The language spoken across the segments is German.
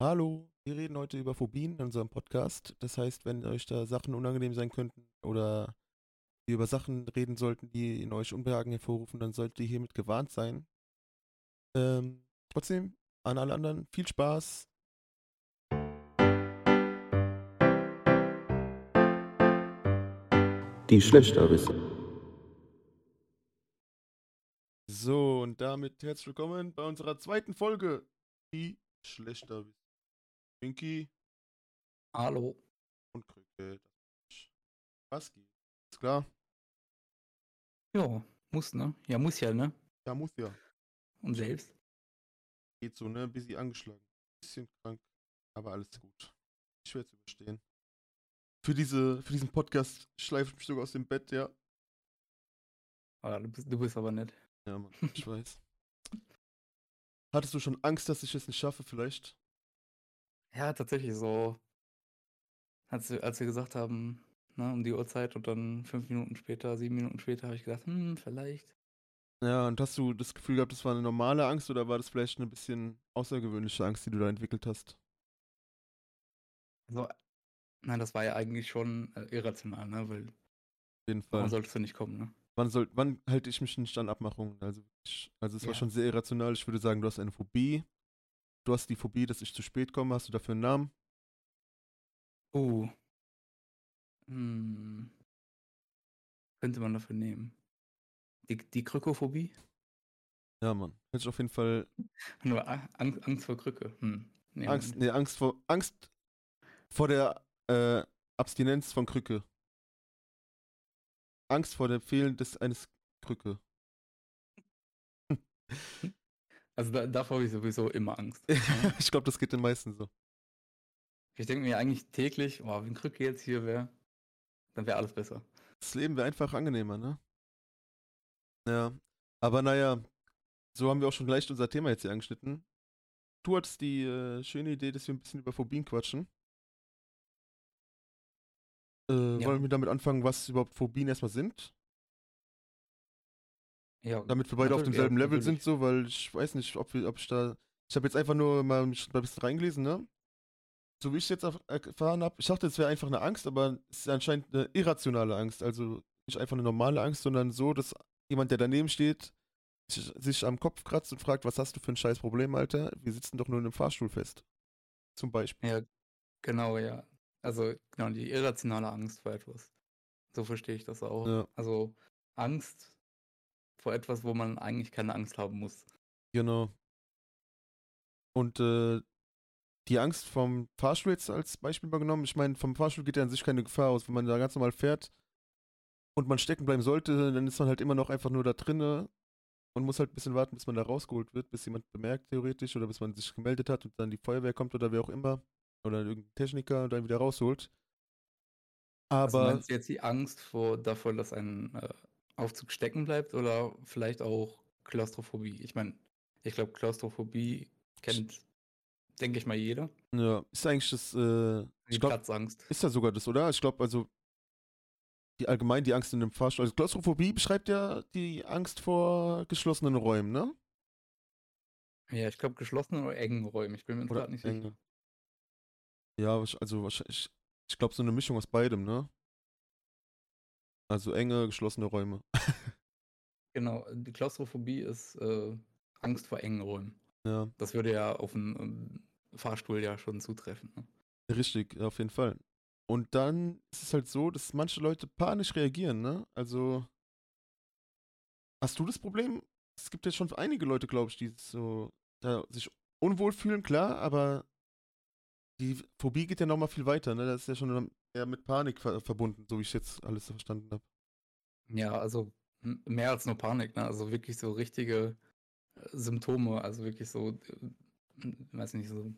Hallo, wir reden heute über Phobien in unserem Podcast. Das heißt, wenn euch da Sachen unangenehm sein könnten oder wir über Sachen reden sollten, die in euch Unbehagen hervorrufen, dann solltet ihr hiermit gewarnt sein. Ähm, trotzdem, an alle anderen, viel Spaß. Die Schlechterbisse. So, und damit herzlich willkommen bei unserer zweiten Folge. Die schlechter Pinky Hallo. und Krücke. Was geht? Ist klar? Ja, muss, ne? Ja, muss ja, ne? Ja, muss ja. Und selbst? Geht so, ne? Busy angeschlagen. Bisschen krank, aber alles gut. Schwer zu überstehen. Für, diese, für diesen Podcast schleife ich mich sogar aus dem Bett, ja. Ah, du, bist, du bist aber nett. Ja, Mann, ich weiß. Hattest du schon Angst, dass ich es nicht schaffe, vielleicht? Ja, tatsächlich so. Als, wir- als wir gesagt haben, ne, um die Uhrzeit und dann fünf Minuten später, sieben Minuten später, habe ich gedacht, hm, vielleicht. Ja, und hast du das Gefühl gehabt, das war eine normale Angst oder war das vielleicht eine bisschen außergewöhnliche Angst, die du da entwickelt hast? Also, nein, das war ja eigentlich schon äh, irrational, ne? Weil Auf jeden Fall. warum solltest du nicht kommen, ne? Wann, soll, wann halte ich mich nicht an Abmachungen? Also, ich, also es war Ja. schon sehr irrational. Ich würde sagen, du hast eine Phobie. Du hast die Phobie, dass ich zu spät komme. Hast du dafür einen Namen? Uh. Hm. Könnte man dafür nehmen. Die, die Krükophobie? Ja, Mann. Hört sich auf jeden Fall Nur Angst, Angst vor Krücke. Hm. Nee, Angst, nee, Angst vor Angst vor der äh, Abstinenz von Krücke. Angst vor dem Fehlen des eines Krücke. Also da, davor habe ich sowieso immer Angst. ich glaube, das geht den meisten so. Ich denke mir eigentlich täglich, oh, wenn Krücke jetzt hier wäre, dann wäre alles besser. Das Leben wäre einfach angenehmer, ne? Ja. Aber naja, so haben wir auch schon gleich unser Thema jetzt hier angeschnitten. Du hattest die äh, schöne Idee, dass wir ein bisschen über Phobien quatschen. Äh, Ja. Wollen wir damit anfangen, was überhaupt Phobien erstmal sind? Ja, Damit wir beide auf demselben ja, Level sind, so, weil ich weiß nicht, ob, wir, ob ich da. Ich habe jetzt einfach nur mal ein bisschen reingelesen, ne? So wie ich jetzt erf- erfahren habe, ich dachte, es wäre einfach eine Angst, aber es ist anscheinend eine irrationale Angst. Also nicht einfach eine normale Angst, sondern so, dass jemand, der daneben steht, sich, sich am Kopf kratzt und fragt, was hast du für ein scheiß Problem, Alter? Wir sitzen doch nur in einem Fahrstuhl fest. Zum Beispiel. Ja, genau, ja. Also, genau, die irrationale Angst vor etwas. So verstehe ich das auch. Ja. Also, Angst vor etwas, wo man eigentlich keine Angst haben muss. Genau. Und äh, die Angst vom Fahrstuhl jetzt als Beispiel mal genommen. Ich meine, vom Fahrstuhl geht ja an sich keine Gefahr aus. Wenn man da ganz normal fährt und man stecken bleiben sollte, dann ist man halt immer noch einfach nur da drinne und muss halt ein bisschen warten, bis man da rausgeholt wird, bis jemand bemerkt, theoretisch, oder bis man sich gemeldet hat und dann die Feuerwehr kommt oder wer auch immer. Oder irgendein Techniker und dann wieder rausholt. Also Aber meinst du jetzt die Angst vor, davor, dass ein äh, Aufzug stecken bleibt oder vielleicht auch Klaustrophobie? Ich meine, ich glaube, Klaustrophobie kennt, denke ich mal, jeder. ja, ist eigentlich das, äh, Die ich glaube, Platzangst. Ist ja sogar das, oder? Ich glaube, also die allgemein die Angst in dem Fahrstuhl. Also Klaustrophobie beschreibt ja die Angst vor geschlossenen Räumen, ne? Ja, ich glaube, geschlossene oder engen Räume. Ich bin mir gerade nicht enge. sicher. Ja, also wahrscheinlich, ich glaube so eine Mischung aus beidem, ne? Also enge, geschlossene Räume. Genau, die Klaustrophobie ist äh, Angst vor engen Räumen. ja, Das würde ja auf einen ähm, Fahrstuhl ja schon zutreffen. Ne? richtig, ja, auf jeden Fall. Und dann ist es halt so, dass manche Leute panisch reagieren, ne? Also hast du das Problem? Es gibt jetzt schon einige Leute, glaube ich, die so da sich unwohl fühlen, klar, aber die Phobie geht ja nochmal viel weiter, ne? Das ist ja schon eher mit Panik ver verbunden, so wie ich jetzt alles so verstanden habe. Ja, also mehr als nur Panik, ne? Also wirklich so richtige äh, Symptome, also wirklich so, äh, weiß nicht, so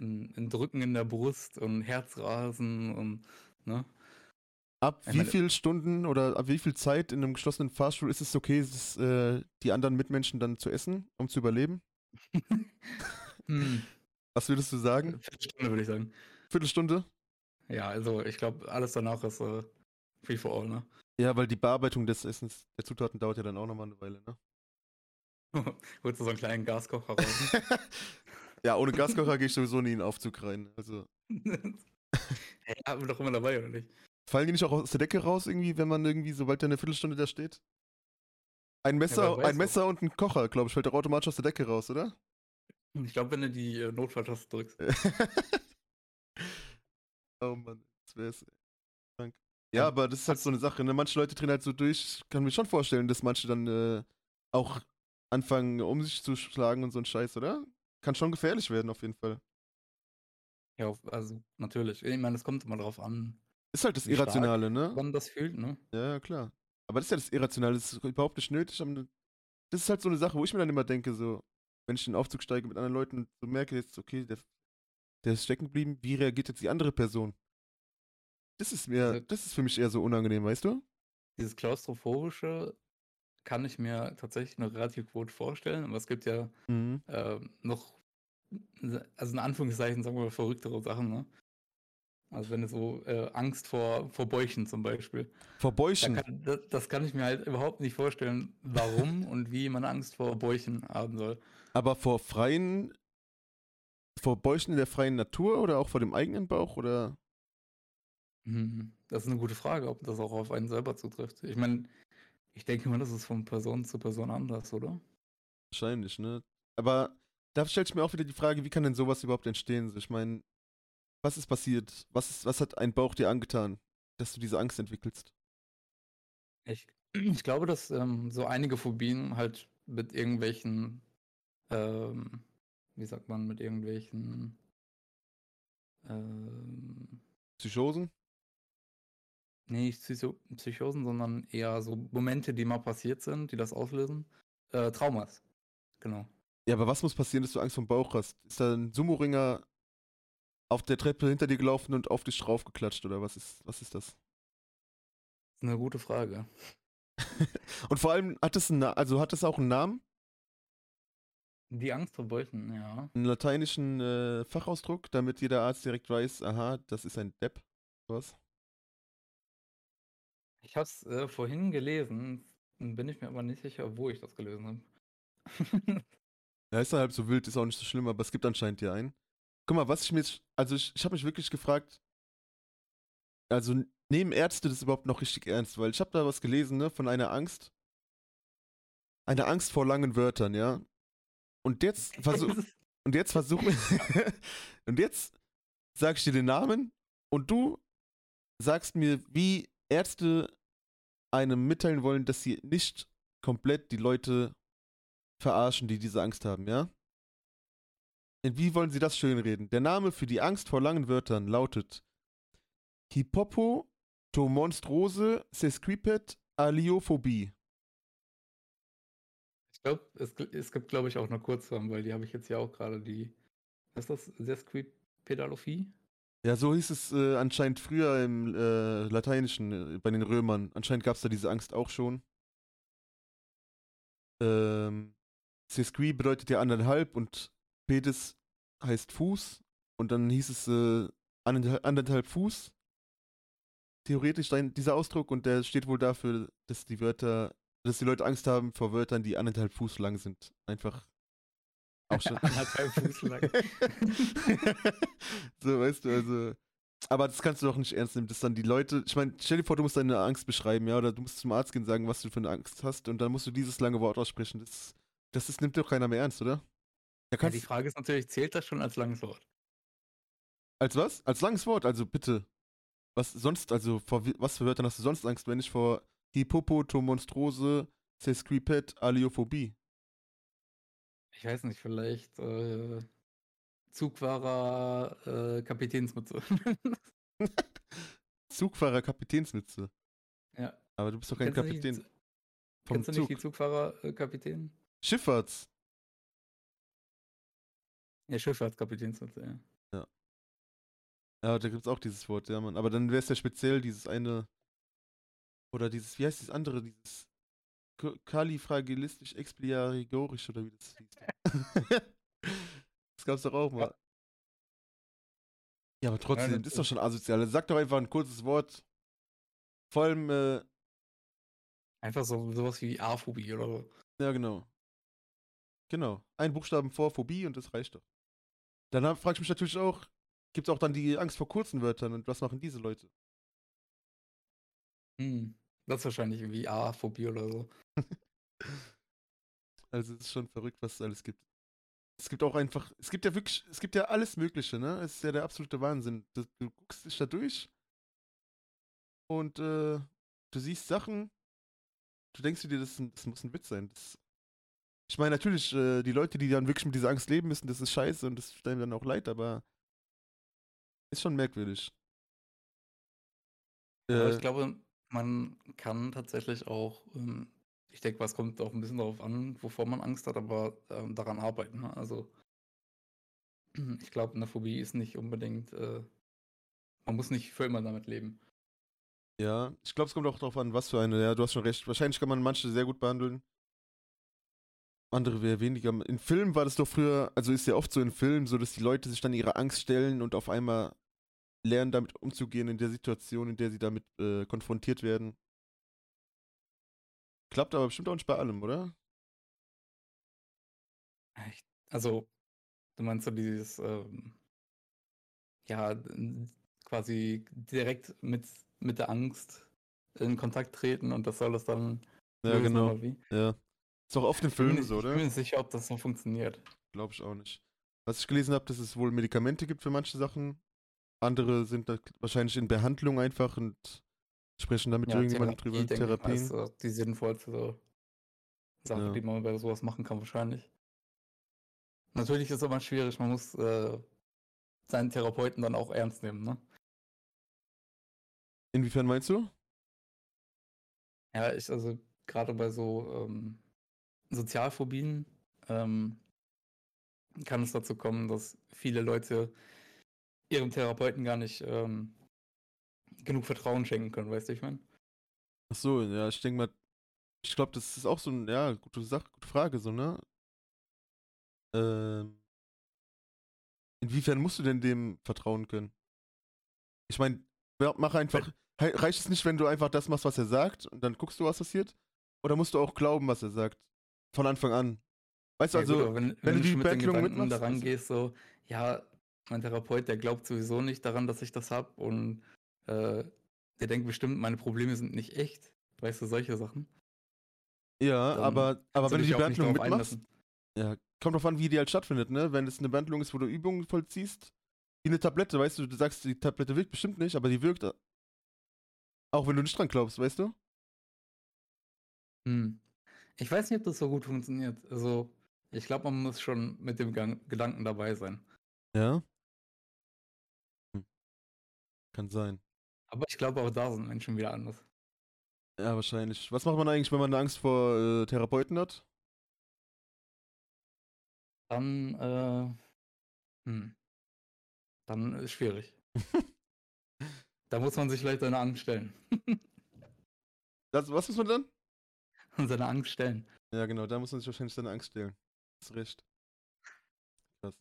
ein, ein Drücken in der Brust und Herzrasen und, ne? Ab wie meine- viel Stunden oder ab wie viel Zeit in einem geschlossenen Fahrstuhl ist es okay, das, äh, die anderen Mitmenschen dann zu essen, um zu überleben? Hm, Was würdest du sagen? Viertelstunde würde ich sagen. Viertelstunde? Ja, also ich glaube, alles danach ist äh, free for all, ne? Ja, weil die Bearbeitung des Essens, der Zutaten dauert ja dann auch nochmal eine Weile, ne? Holst du so einen kleinen Gaskocher raus? Ja, ohne Gaskocher gehe ich sowieso nie in den Aufzug rein. Also. hey, haben wir doch immer dabei, oder nicht? Fallen die nicht auch aus der Decke raus, irgendwie, wenn man irgendwie, sobald der eine Viertelstunde da steht? Ein Messer, weiß ein Messer und ein Kocher, glaube ich, fällt doch automatisch aus der Decke raus, oder? Ich glaube, wenn du die äh, Notfalltaste drückst. oh Mann, das wär's. Krank. Ja, aber das ist halt so eine Sache, ne? Manche Leute drehen halt so durch. Ich kann mir schon vorstellen, dass manche dann äh, auch anfangen, um sich zu schlagen und so ein Scheiß, oder? Kann schon gefährlich werden, auf jeden Fall. Ja, also natürlich. Ich meine, es kommt immer drauf an, Ist halt das Irrationale, ne? man das fühlt, ne? Ja, klar. Aber das ist ja das Irrationale, das ist überhaupt nicht nötig. Das ist halt so eine Sache, wo ich mir dann immer denke, so, wenn ich in den Aufzug steige mit anderen Leuten und so merke jetzt, okay, der, der ist stecken geblieben, wie reagiert jetzt die andere Person? Das ist mir, das ist für mich eher so unangenehm, weißt du? Dieses Klaustrophobische kann ich mir tatsächlich noch relativ gut vorstellen, aber es gibt ja Mhm. ähm, noch, also in Anführungszeichen, sagen wir mal, verrücktere Sachen, ne? Also wenn du so äh, Angst vor, vor Bäuchen zum Beispiel. Vor Da Bäuchen. kann, das, das kann ich mir halt überhaupt nicht vorstellen, warum und wie man Angst vor Bäuchen haben soll. Aber vor freien, vor Bäuchen in der freien Natur oder auch vor dem eigenen Bauch oder? Hm, Das ist eine gute Frage, ob das auch auf einen selber zutrifft. Ich meine, ich denke mal, das ist von Person zu Person anders, oder? Wahrscheinlich, ne? Aber da stellt sich mir auch wieder die Frage, wie kann denn sowas überhaupt entstehen? Ich meine, was ist passiert? Was, ist, was hat ein Bauch dir angetan, dass du diese Angst entwickelst? Ich, ich glaube, dass ähm, so einige Phobien halt mit irgendwelchen, ähm, wie sagt man, mit irgendwelchen, ähm, Psychosen? nee, nicht Psycho Psychosen, sondern eher so Momente, die mal passiert sind, die das auslösen. Äh, Traumas. Genau. Ja, aber was muss passieren, dass du Angst vom Bauch hast? Ist da ein Sumo-Ringer auf der Treppe hinter dir gelaufen und auf dich draufgeklatscht oder was ist, was ist das? Das ist eine gute Frage. Und vor allem hat es einen, also hat es auch einen Namen, Die Angst vor Bäuchen, ja. einen lateinischen äh, Fachausdruck, damit jeder Arzt direkt weiß, aha, das ist ein Depp. Was? Ich habe es äh, vorhin gelesen, bin ich mir aber nicht sicher, wo ich das gelesen habe. Ja, ist ja halb so wild, ist auch nicht so schlimm, aber es gibt anscheinend ja einen. Guck mal, was ich mir jetzt, also ich, ich habe mich wirklich gefragt, also nehmen Ärzte das überhaupt noch richtig ernst? Weil ich habe da was gelesen, ne, von einer Angst. Eine Angst vor langen Wörtern, ja. Und jetzt versuch, und jetzt versuch, und jetzt sag ich dir den Namen und du sagst mir, wie Ärzte einem mitteilen wollen, dass sie nicht komplett die Leute verarschen, die diese Angst haben, ja? Wie wollen sie das schönreden? Der Name für die Angst vor langen Wörtern lautet Hippopotomonstrose sesquiped Aliophobie. Ich glaube, es, es gibt, glaube ich, auch eine Kurzform, weil die habe ich jetzt ja auch gerade die. Was ist das? Sesquipedalophie? Ja, so hieß es äh, anscheinend früher im äh, Lateinischen äh, bei den Römern. Anscheinend gab es da diese Angst auch schon. Ähm, Sesqui bedeutet ja anderthalb und Pedis heißt Fuß. Und dann hieß es äh, anderthalb, anderthalb Fuß. Theoretisch dein, dieser Ausdruck und der steht wohl dafür, dass die Wörter, dass die Leute Angst haben vor Wörtern, die anderthalb Fuß lang sind. Einfach auch schon. Anderthalb Fuß lang. so, weißt du, also. Aber das kannst du doch nicht ernst nehmen, dass dann die Leute. Ich meine, stell dir vor, du musst deine Angst beschreiben, ja, oder du musst zum Arzt gehen und sagen, was du für eine Angst hast, und dann musst du dieses lange Wort aussprechen. Das, das, das nimmt doch keiner mehr ernst, oder? Ja, die Frage ist natürlich, zählt das schon als langes Wort? als was? Als langes Wort, also bitte. Was sonst, also vor was für Wörtern hast du sonst Angst, wenn nicht vor Hippopotomonstrose sesquiped Aliophobie? Ich weiß nicht, vielleicht äh, Zugfahrer äh, Kapitänsmütze. Zugfahrer Kapitänsmütze. ja. Aber du bist doch kein du nicht- Kapitän vom Kennst du nicht die Zugfahrer äh, Kapitän? Schifffahrts. Ja, Schifffahrtskapitänsmütze, ja. Ja, da gibt's auch dieses Wort, ja, Mann. Aber dann wäre es ja speziell dieses eine. Oder dieses, wie heißt das andere? Dieses kalifragilistisch expliarigorisch oder wie das hieß. das gab's doch auch mal. Ja, aber trotzdem, das das ist doch schon asozial. Sag doch einfach ein kurzes Wort. Vor allem, äh, Einfach so sowas wie Aphobie oder so. ja, genau. Genau. Ein Buchstaben vor Phobie und das reicht doch. Dann frage ich mich natürlich auch, gibt es auch dann die Angst vor kurzen Wörtern und was machen diese Leute? Hm. Das ist wahrscheinlich irgendwie A-Phobie oder so. also es ist schon verrückt, was es alles gibt. Es gibt auch einfach, es gibt ja wirklich, es gibt ja alles Mögliche, ne? Es ist ja der absolute Wahnsinn. Du, du guckst dich da durch und äh, du siehst Sachen, du denkst dir, das, das muss ein Witz sein. Das, ich meine, natürlich, äh, die Leute, die dann wirklich mit dieser Angst leben müssen, das ist scheiße und das tut einem dann auch leid, aber ist schon merkwürdig. Aber ich äh, glaube, man kann tatsächlich auch, ähm, ich denke, was kommt auch ein bisschen darauf an, wovor man Angst hat, aber ähm, daran arbeiten. Ne? Also ich glaube, eine Phobie ist nicht unbedingt, äh, man muss nicht für immer damit leben. Ja, ich glaube, es kommt auch darauf an, was für eine. Ja, du hast schon recht. Wahrscheinlich kann man manche sehr gut behandeln. Andere wäre weniger. In Filmen war das doch früher, also ist ja oft so in Filmen, so dass die Leute sich dann ihrer Angst stellen und auf einmal lernen, damit umzugehen in der Situation, in der sie damit äh, konfrontiert werden. Klappt aber bestimmt auch nicht bei allem, oder? Also, du meinst so dieses, ähm, ja, quasi direkt mit, mit der Angst in Kontakt treten und das soll das dann. Ja, genau. Ja. Ist auch oft in Filmen so, oder? Ich bin mir sicher, ob das so funktioniert. Glaube ich auch nicht. Was ich gelesen habe, dass es wohl Medikamente gibt für manche Sachen, andere sind wahrscheinlich in Behandlung einfach und sprechen damit ja, irgendjemand drüber. Therapien. Ist die sinnvollste Sache, ja. die man bei sowas machen kann, wahrscheinlich. Natürlich ist es aber schwierig, man muss äh, seinen Therapeuten dann auch ernst nehmen, ne? Inwiefern meinst du? Ja, ich, also gerade bei so ähm, Sozialphobien ähm, kann es dazu kommen, dass viele Leute ihrem Therapeuten gar nicht ähm, genug Vertrauen schenken können, weißt du, ich meine? Ach so, ja, ich denke mal, ich glaube, das ist auch so eine, ja, gute Sache, gute Frage, so, ne? Ähm, inwiefern musst du denn dem vertrauen können? Ich meine, mach einfach, reicht es nicht, wenn du einfach das machst, was er sagt und dann guckst du, was passiert? Oder musst du auch glauben, was er sagt? Von Anfang an. Weißt du, ja, also, gut, wenn, wenn, wenn, du die Behandlung mitmachst. daran gehst, so, ja, mein Therapeut, der glaubt sowieso nicht daran, dass ich das habe und äh, der denkt bestimmt, meine Probleme sind nicht echt. Weißt du, solche Sachen. Ja, Dann aber, aber wenn du die Behandlung mitmachst, ja, kommt drauf an, wie die halt stattfindet, ne? Wenn es eine Behandlung ist, wo du Übungen vollziehst, wie eine Tablette, weißt du, du sagst, die Tablette wirkt bestimmt nicht, aber die wirkt auch wenn du nicht dran glaubst, weißt du? Hm. Ich weiß nicht, ob das so gut funktioniert. Also, ich glaube, man muss schon mit dem Gang Gedanken dabei sein. Ja? Hm. Kann sein. Aber ich glaube, auch da sind Menschen wieder anders. Ja, wahrscheinlich. Was macht man eigentlich, wenn man Angst vor äh, Therapeuten hat? Dann, äh, hm. Dann ist schwierig. da muss man sich vielleicht seine Angst stellen. das, was muss man dann? Und seine Angst stellen. Ja, genau, da muss man sich wahrscheinlich seine Angst stellen. Das ist recht. Krass.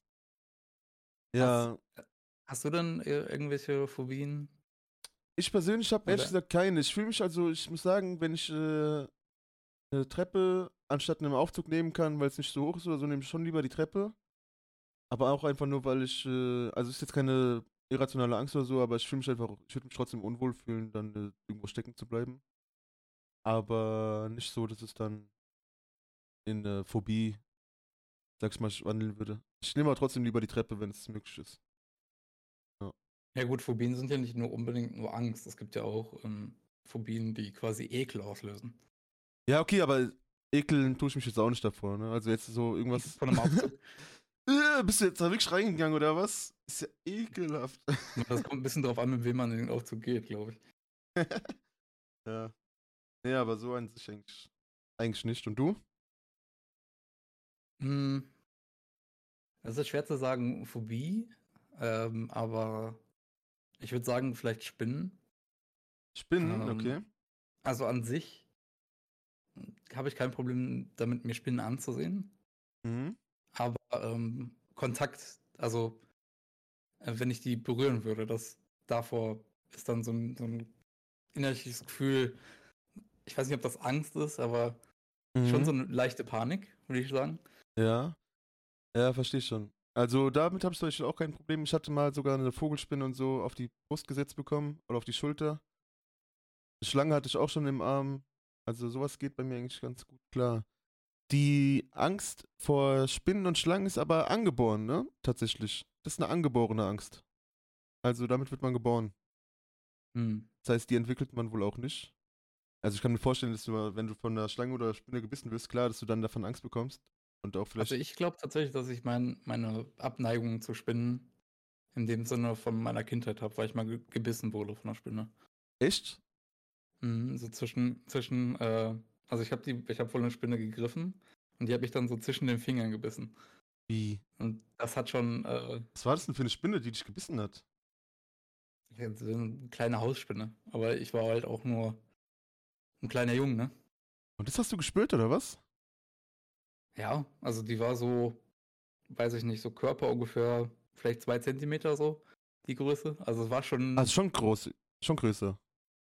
Ja. Hast, hast du denn irgendwelche Phobien? Ich persönlich habe ehrlich gesagt keine. Ich fühle mich also, ich muss sagen, wenn ich äh, eine Treppe anstatt einem Aufzug nehmen kann, weil es nicht so hoch ist oder so, nehme ich schon lieber die Treppe. Aber auch einfach nur, weil ich, äh, also ist jetzt keine irrationale Angst oder so, aber ich fühle mich einfach, ich würde mich trotzdem unwohl fühlen, dann äh, irgendwo stecken zu bleiben. Aber nicht so, dass es dann in eine Phobie, sag ich mal, wandeln würde. Ich nehme aber trotzdem lieber die Treppe, wenn es möglich ist. Ja. ja gut, Phobien sind ja nicht nur unbedingt nur Angst. Es gibt ja auch ähm, Phobien, die quasi Ekel auslösen. Ja, okay, aber ekeln tue ich mich jetzt auch nicht davor, ne? Also jetzt so irgendwas. Von einem Aufzug. Äh, bist du jetzt da wirklich reingegangen oder was? Ist ja ekelhaft. Das kommt ein bisschen drauf an, mit wem man in den Aufzug geht, glaube ich. ja. Ja, aber so an sich eigentlich, eigentlich nicht. Und du? Hm. Es ist schwer zu sagen, Phobie, ähm, aber ich würde sagen, vielleicht Spinnen. Spinnen, ähm, okay. Also an sich habe ich kein Problem damit, mir Spinnen anzusehen. Mhm. Aber ähm, Kontakt, also äh, wenn ich die berühren würde, das davor ist dann so ein, so ein innerliches Gefühl, ich weiß nicht, ob das Angst ist, aber mhm. schon so eine leichte Panik, würde ich sagen. Ja. Ja, verstehe schon. Also damit habe ich zum Beispiel auch kein Problem. Ich hatte mal sogar eine Vogelspinne und so auf die Brust gesetzt bekommen oder auf die Schulter. Eine Schlange hatte ich auch schon im Arm. Also sowas geht bei mir eigentlich ganz gut klar. Die Angst vor Spinnen und Schlangen ist aber angeboren, ne? Tatsächlich. Das ist eine angeborene Angst. Also damit wird man geboren. Hm. Das heißt, die entwickelt man wohl auch nicht. Also ich kann mir vorstellen, dass du, wenn du von einer Schlange oder Spinne gebissen wirst, klar, dass du dann davon Angst bekommst. Und auch vielleicht. Also ich glaube tatsächlich, dass ich mein, meine Abneigung zu Spinnen in dem Sinne von meiner Kindheit habe, weil ich mal ge gebissen wurde von einer Spinne. Echt? Mhm, so zwischen, zwischen, äh, also ich habe die, ich habe wohl eine Spinne gegriffen und die habe ich dann so zwischen den Fingern gebissen. Wie? Und das hat schon, äh, Was war das denn für eine Spinne, die dich gebissen hat? eine kleine Hausspinne. Aber ich war halt auch nur ein kleiner Junge, ne? Und das hast du gespürt, oder was? Ja, also die war so, weiß ich nicht, so Körper ungefähr vielleicht zwei Zentimeter so, die Größe. Also es war schon, Also schon groß, schon größer.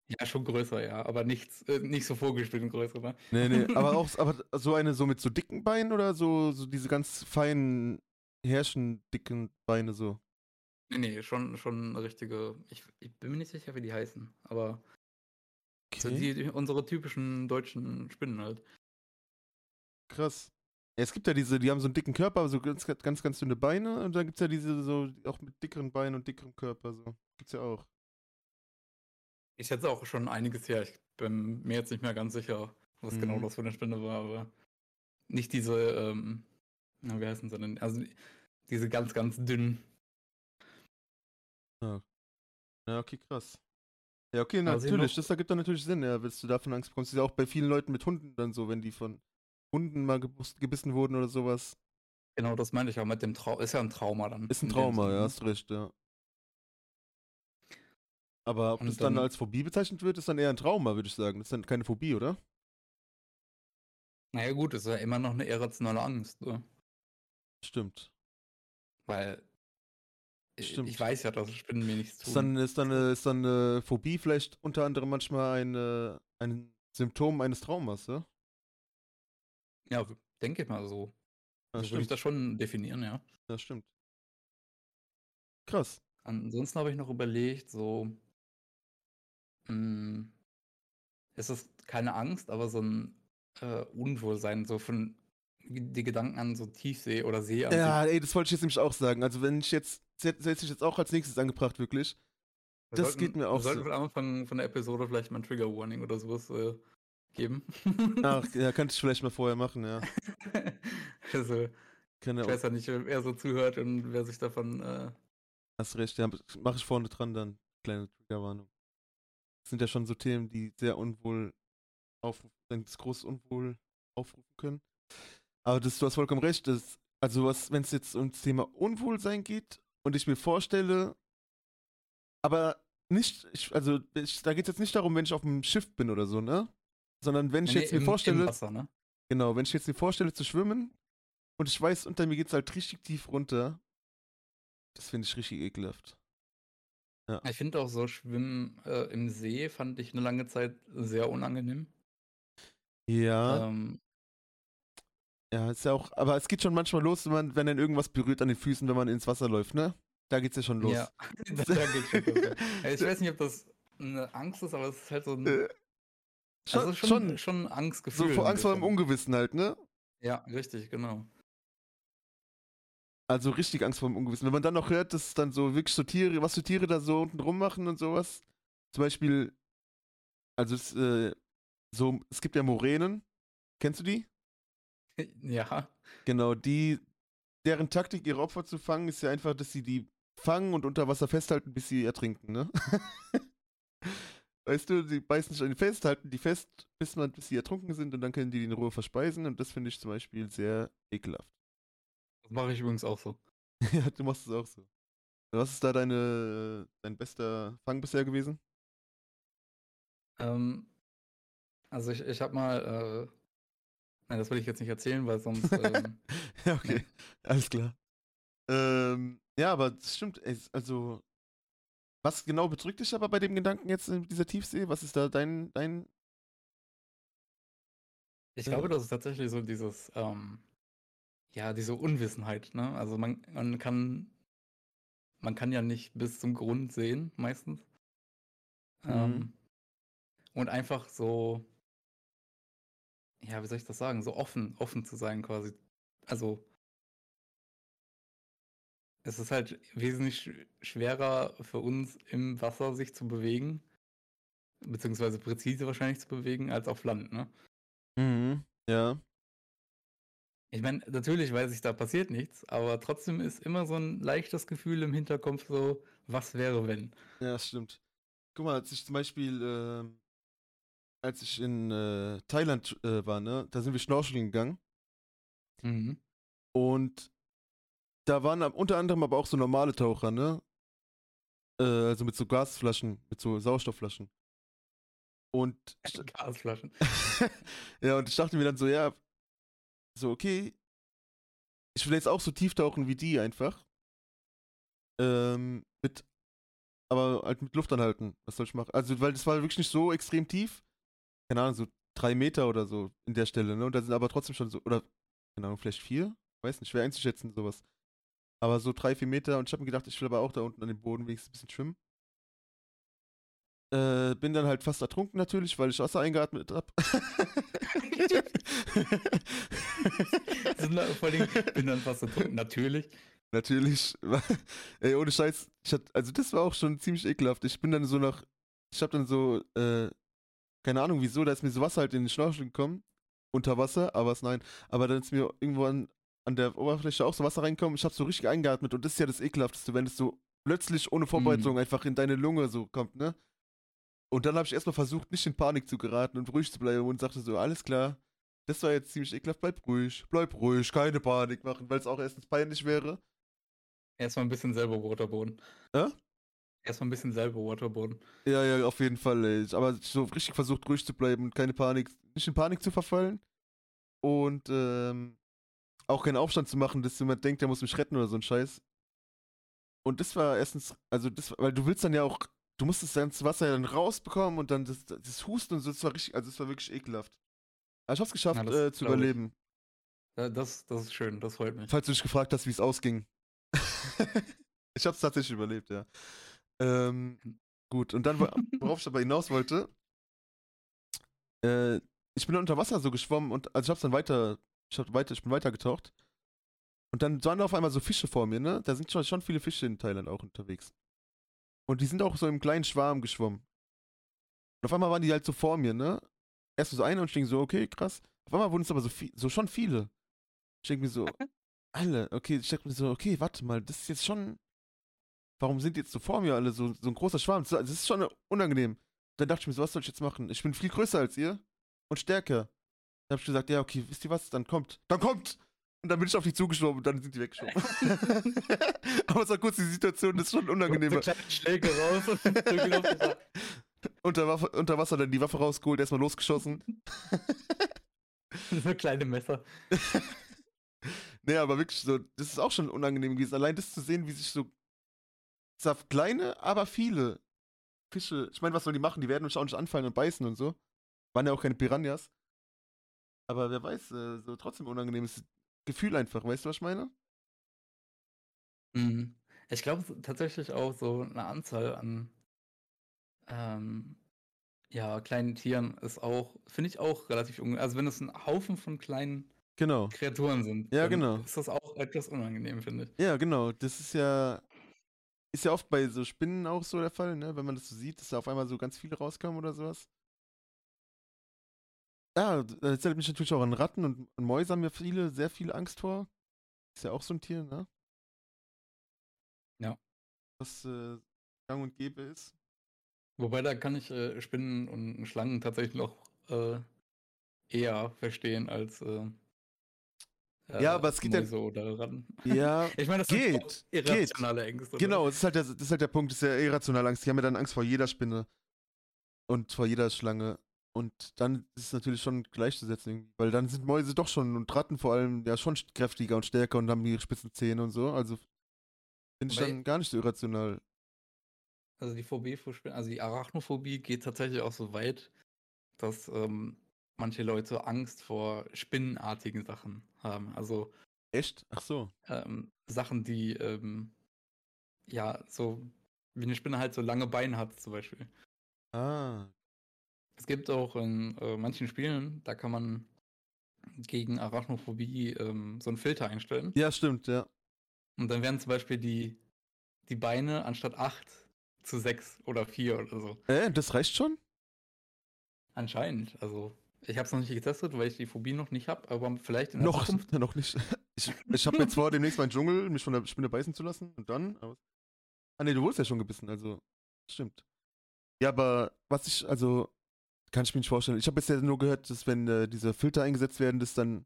ja, schon größer, ja, aber nichts, äh, nicht so Vogelspinnengröße, ne? Nee, nee, aber auch aber so eine so mit so dicken Beinen oder so, so diese ganz feinen, herrschen, dicken Beine so. Nee, nee, schon, schon eine richtige, ich, ich bin mir nicht sicher, wie die heißen, aber Okay, die, die, unsere typischen deutschen Spinnen halt. krass. Ja, es gibt ja diese, die haben so einen dicken Körper, aber so ganz, ganz, ganz dünne Beine. Und dann gibt es ja diese so, auch mit dickeren Beinen und dickerem Körper, so. Gibt's ja auch. Ist jetzt auch schon einiges her, ich bin mir jetzt nicht mehr ganz sicher, was Mhm. genau das für eine Spinne war, aber nicht diese, ähm, na, wie heißen sie denn? Also die- diese ganz, ganz dünnen. Ja, okay, krass. Ja, okay, natürlich, das ergibt dann natürlich Sinn, ja, willst du davon Angst bekommst. Das ist ja auch bei vielen Leuten mit Hunden dann so, wenn die von Hunden mal gebissen wurden oder sowas. Genau, das meinte ich auch mit dem Trauma. Ist ja ein Trauma dann. Ist ein Trauma, ja, ne? hast recht, ja. Aber ob Und das dann dann- als Phobie bezeichnet wird, ist dann eher ein Trauma, würde ich sagen. Das ist dann keine Phobie, oder? Naja, gut, ist ja immer noch eine irrationale Angst, ne? Stimmt. Weil Stimmt. ich weiß ja, dass Spinnen mir nichts Ist tun. dann, ist dann, eine, ist dann eine Phobie vielleicht unter anderem manchmal eine, ein Symptom eines Traumas, ja? ja, denke ich mal so. Ja, so würde ich das schon definieren, ja. Ja, stimmt. Krass. Ansonsten habe ich noch überlegt, so. Mh, es ist keine Angst, aber so ein äh, Unwohlsein, so von die Gedanken an so Tiefsee oder See an Ja, ey, das wollte ich jetzt nämlich auch sagen. Also wenn ich jetzt, hätte ich jetzt auch als nächstes angebracht, wirklich. Wir das geht mir auch Wir sollten so. am Anfang von der Episode vielleicht mal ein Trigger Warning oder sowas äh, geben. Ach, ja, könnte ich vielleicht mal vorher machen, ja. also, Kann ich weiß ja nicht, wer so zuhört und wer sich davon. Äh, hast recht, ja, mache ich vorne dran dann. Kleine Triggerwarnung. Das sind ja schon so Themen, die sehr unwohl aufrufen, das großes Unwohl aufrufen können. Aber das, du hast vollkommen recht. Das, also was, wenn es jetzt ums Thema Unwohlsein geht und ich mir vorstelle, aber nicht, ich, also ich, da geht es jetzt nicht darum, wenn ich auf dem Schiff bin oder so, ne? Sondern wenn ich nee, jetzt mir im, vorstelle, Im Wasser, ne? genau, wenn ich jetzt mir vorstelle zu schwimmen und ich weiß, unter mir geht es halt richtig tief runter, das finde ich richtig ekelhaft. Ich finde auch so Schwimmen äh, im See fand ich eine lange Zeit sehr unangenehm. Ja, Ähm, ja, ist ja auch, aber es geht schon manchmal los, wenn man, wenn dann irgendwas berührt an den Füßen, wenn man ins Wasser läuft, ne? Da geht's ja schon los. Ja, da, geht's schon los. ja. Ich weiß nicht, ob das eine Angst ist, aber es ist halt so ein. Äh, schon, also schon, schon, schon ein so Angstgefühl. vor Angst vor dem. Ungewissen halt, ne? Ja, richtig, genau. Also richtig Angst vor dem Ungewissen. Wenn man dann noch hört, dass dann so wirklich so Tiere, was für Tiere da so unten rummachen und sowas. Zum Beispiel, also es, äh, so, es gibt ja Moränen. Kennst du die? Ja, Genau, die, deren Taktik, ihre Opfer zu fangen, ist ja einfach, dass sie die fangen und unter Wasser festhalten, bis sie ertrinken, ne? weißt du, sie beißen sich an die fest, halten die fest, bis, man, bis sie ertrunken sind und dann können die die in Ruhe verspeisen und das finde ich zum Beispiel sehr ekelhaft. das mache ich übrigens auch so. ja, du machst es auch so. Was ist da deine, dein bester Fang bisher gewesen? Ähm, also ich, ich habe mal, äh, nein, das will ich jetzt nicht erzählen, weil sonst, ähm, ja, okay, alles klar. Ähm, ja, aber das stimmt, also, was genau bedrückt dich aber bei dem Gedanken jetzt in dieser Tiefsee? Was ist da dein, dein, ich Ja. glaube, das ist tatsächlich so dieses, ähm, ja, diese Unwissenheit, ne? Also man, man kann, man kann ja nicht bis zum Grund sehen, meistens. Mhm. Ähm, und einfach so, ja, wie soll ich das sagen, so offen, offen zu sein quasi. Also es ist halt wesentlich sch- schwerer für uns im Wasser sich zu bewegen, beziehungsweise präzise wahrscheinlich zu bewegen, als auf Land, ne? Mhm. Ja. Ich meine, natürlich weiß ich, da passiert nichts, aber trotzdem ist immer so ein leichtes Gefühl im Hinterkopf so, was wäre wenn? Ja, das stimmt. Guck mal, als ich zum Beispiel, ähm, als ich in äh, Thailand äh, war, ne, da sind wir schnorcheln gegangen Mhm. und da waren unter anderem aber auch so normale Taucher, ne? Äh, also mit so Gasflaschen, mit so Sauerstoffflaschen. Und Gasflaschen. ja, und ich dachte mir dann so, ja, so, okay, ich will jetzt auch so tief tauchen wie die einfach. Ähm, mit, aber halt mit Luft anhalten. Was soll ich machen? Also, weil das war wirklich nicht so extrem tief. Keine Ahnung, so drei Meter oder so in der Stelle, ne? Und da sind aber trotzdem schon so, oder, keine Ahnung, vielleicht vier? Weiß nicht, schwer einzuschätzen, sowas. Aber so drei, vier Meter und ich habe mir gedacht, ich will aber auch da unten an dem Boden wenigstens ein bisschen schwimmen. Äh, bin dann halt fast ertrunken natürlich, weil ich Wasser eingeatmet hab. Sind da- Vor allem, bin dann fast tot. Natürlich. Natürlich. Ey, ohne Scheiß. Ich hatte, also das war auch schon ziemlich ekelhaft. Ich bin dann so nach, ich hab dann so, äh, keine Ahnung wieso, da ist mir so Wasser halt in den Schnorchel gekommen. Unter Wasser, aber es nein. Aber dann ist mir irgendwo an, der Oberfläche auch so Wasser reingekommen. Ich hab so richtig eingeatmet und das ist ja das Ekelhafteste, wenn es so plötzlich ohne Vorbereitung einfach in deine Lunge so kommt, ne? Und dann habe ich erstmal versucht, nicht in Panik zu geraten und ruhig zu bleiben und sagte so, alles klar, das war jetzt ziemlich ekelhaft, bleib ruhig, bleib ruhig, keine Panik machen, weil es auch erstens peinlich wäre. Erstmal ein bisschen selber Waterboden. Hä? Erstmal ein bisschen selber Waterboden. Ja, ja, auf jeden Fall, ey. Aber so richtig versucht, ruhig zu bleiben und keine Panik, nicht in Panik zu verfallen. Und ähm, auch keinen Aufstand zu machen, dass jemand denkt, der muss mich retten oder so ein Scheiß. Und das war erstens, also das, weil du willst dann ja auch, du musst das ganze Wasser ja dann rausbekommen und dann das, das Husten und so, das war richtig, also das war wirklich ekelhaft. Aber ich hab's geschafft, Ja, äh, zu ich. überleben. Ja, Das, das ist schön, das freut mich. Falls du dich gefragt hast, wie es ausging. ich hab's tatsächlich überlebt, ja. Ähm, gut, und dann, wo- worauf ich aber hinaus wollte, äh, ich bin unter Wasser so geschwommen und, also ich hab's dann weiter, ich hab weiter, ich bin weitergetaucht. Und dann waren da auf einmal so Fische vor mir, ne? Da sind schon, schon viele Fische in Thailand auch unterwegs. Und die sind auch so im kleinen Schwarm geschwommen. Und auf einmal waren die halt so vor mir, ne? Erst so einer und ich denke so, okay, krass. Auf einmal wurden es aber so, viel, so schon viele. Ich denke mir so, alle, okay, ich denke mir so, okay, warte mal, das ist jetzt schon. Warum sind die jetzt so vor mir alle so, so ein großer Schwarm? Das ist schon unangenehm. Dann dachte ich mir so, was soll ich jetzt machen? Ich bin viel größer als ihr und stärker. Dann habe ich gesagt, ja, okay, wisst ihr was? Dann kommt. Dann kommt! Und dann bin ich auf die zugeschwommen und dann sind die weggeschwommen. aber es war kurz, die Situation ist schon unangenehm. So Schläge raus und. Unter, Waffe, unter Wasser dann die Waffe rausgeholt, erstmal losgeschossen. so kleine Messer. Nee, aber wirklich so, das ist auch schon unangenehm gewesen. Allein das zu sehen, wie sich so kleine, aber viele Fische, ich meine, was sollen die machen? Die werden uns auch nicht anfallen und beißen und so. Waren ja auch keine Piranhas. Aber wer weiß, äh, so trotzdem unangenehmes Gefühl einfach, weißt du, was ich meine? Mhm. Ich glaube tatsächlich auch so eine Anzahl an ähm, ja, kleinen Tieren ist auch, finde ich auch relativ unangenehm. Also wenn es ein Haufen von kleinen Genau. Kreaturen sind, Ja, genau. ist das auch etwas unangenehm, finde ich. Ja, genau. Das ist ja, ist ja oft bei so Spinnen auch so der Fall, ne? Wenn man das so sieht, dass da auf einmal so ganz viele rauskommen oder sowas. Ja, das erinnert mich natürlich auch an Ratten und, und Mäuse haben ja viele, sehr viel Angst vor. Ist ja auch so ein Tier, ne? Ja. Was äh, gang und gäbe ist. Wobei da kann ich äh, Spinnen und Schlangen tatsächlich noch äh, eher verstehen als äh, Ja, aber es geht ja- oder Ratten. Ja, Ich meine, das Geht, sind irrationale Ängste. ne? genau, das ist, halt der, das ist halt der Punkt, das ist ja irrationale Angst. Die haben ja dann Angst vor jeder Spinne und vor jeder Schlange. Und dann ist es natürlich schon gleichzusetzen, weil dann sind Mäuse doch schon und Ratten vor allem ja schon kräftiger und stärker und haben ihre spitzen Zähne und so. Also finde ich dann gar nicht so irrational. Also die Phobie vor Spinnen, also die Arachnophobie geht tatsächlich auch so weit, dass ähm, manche Leute Angst vor spinnenartigen Sachen haben. Also Echt? Ach so. Ähm, Sachen, die, ähm, ja, so wie eine Spinne halt so lange Beine hat, zum Beispiel. Ah. Es gibt auch in äh, manchen Spielen, da kann man gegen Arachnophobie ähm, so einen Filter einstellen. Ja, stimmt, ja. Und dann werden zum Beispiel die, die Beine anstatt 8 zu 6 oder 4 oder so. Äh, das reicht schon? Anscheinend. Also, ich habe es noch nicht getestet, weil ich die Phobie noch nicht habe, aber vielleicht in der noch, Zukunft. Noch nicht. Ich, ich habe jetzt vor, demnächst meinen Dschungel mich von der Spinne beißen zu lassen und dann. Ah, ne, du wurdest ja schon gebissen, also. Stimmt. Ja, aber was ich, also, kann ich mir nicht vorstellen. Ich habe bisher nur gehört, dass wenn äh, diese Filter eingesetzt werden, dass dann.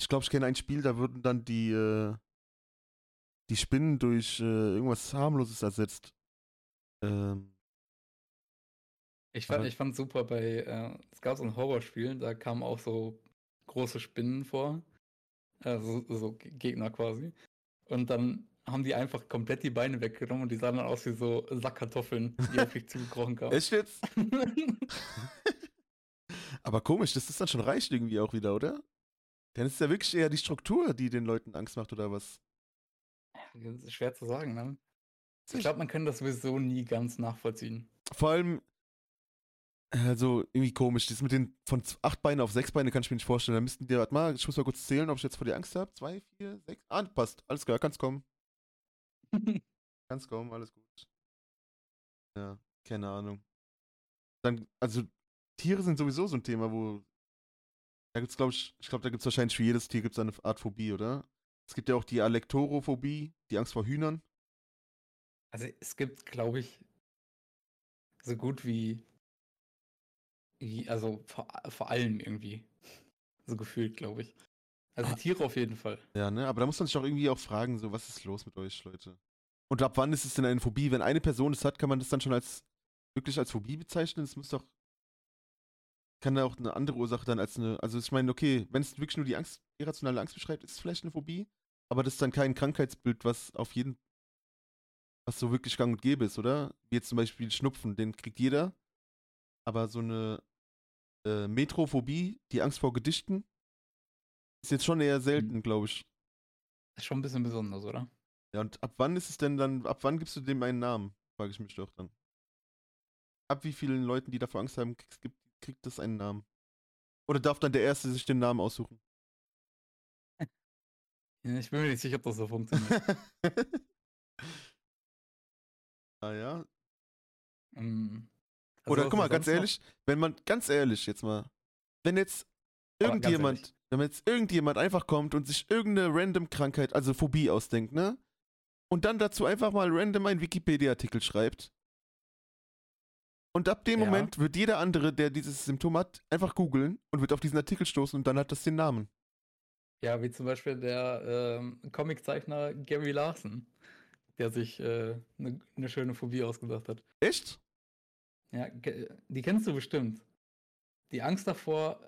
Ich glaube, ich kenne ein Spiel, da würden dann die. Äh, die Spinnen durch äh, irgendwas harmloses ersetzt. Ähm, ich fand, ich fand super bei, äh, es gab so ein Horrorspiel, da kamen auch so große Spinnen vor. Also so Gegner quasi. Und dann haben die einfach komplett die Beine weggenommen und die sahen dann aus wie so Sackkartoffeln, die auf mich zugekrochen kamen. Echt jetzt? Aber komisch, das ist dann schon reicht irgendwie auch wieder, oder? Dann ist ja wirklich eher die Struktur, die den Leuten Angst macht, oder was? Ist schwer zu sagen, ne? Ich glaube, man kann das sowieso nie ganz nachvollziehen. Vor allem, also irgendwie komisch. Das mit den von acht Beinen auf sechs Beine kann ich mir nicht vorstellen. Da müssten die, warte mal, ich muss mal kurz zählen, ob ich jetzt vor dir Angst habe. Zwei, vier, sechs. Ah, passt. Alles klar, kannst kommen. kannst kommen, alles gut. Ja, keine Ahnung. Dann, also Tiere sind sowieso so ein Thema, wo. Da gibt's, glaube ich, ich glaube, da gibt es wahrscheinlich für jedes Tier gibt's eine Art Phobie, oder? Es gibt ja auch die Alektorophobie, die Angst vor Hühnern. Also es gibt, glaube ich, so gut wie also vor, vor allem irgendwie. So gefühlt, glaube ich. Also ah. Tiere auf jeden Fall. Ja, ne? Aber da muss man sich auch irgendwie auch fragen, so, was ist los mit euch, Leute? Und ab wann ist es denn eine Phobie? Wenn eine Person es hat, kann man das dann schon als wirklich als Phobie bezeichnen? Es muss doch. Kann da auch eine andere Ursache dann als eine. Also ich meine, okay, wenn es wirklich nur die Angst, irrationale Angst beschreibt, ist es vielleicht eine Phobie. Aber das ist dann kein Krankheitsbild, was auf jeden. was so wirklich gang und gäbe ist, oder? Wie jetzt zum Beispiel Schnupfen, den kriegt jeder. Aber so eine äh, Metrophobie, die Angst vor Gedichten, ist jetzt schon eher selten, glaube ich. Ist schon ein bisschen besonders, oder? Ja, und ab wann ist es denn dann, ab wann gibst du dem einen Namen? Frage ich mich doch dann. Ab wie vielen Leuten, die davor Angst haben, kriegt, kriegt das einen Namen? Oder darf dann der Erste sich den Namen aussuchen? Ich bin mir nicht sicher, ob das so funktioniert. ah ja. Um, also Oder guck mal, ganz ehrlich, noch? wenn man, ganz ehrlich jetzt mal, wenn jetzt irgendjemand, wenn jetzt irgendjemand einfach kommt und sich irgendeine random Krankheit, also Phobie ausdenkt, ne? Und dann dazu einfach mal random einen Wikipedia-Artikel schreibt. Und ab dem ja. Moment wird jeder andere, der dieses Symptom hat, einfach googeln und wird auf diesen Artikel stoßen und dann hat das den Namen. Ja, wie zum Beispiel der ähm, Comiczeichner Gary Larson, der sich eine äh, ne, ne schöne Phobie ausgedacht hat. Echt? Ja, die kennst du bestimmt. Die Angst davor,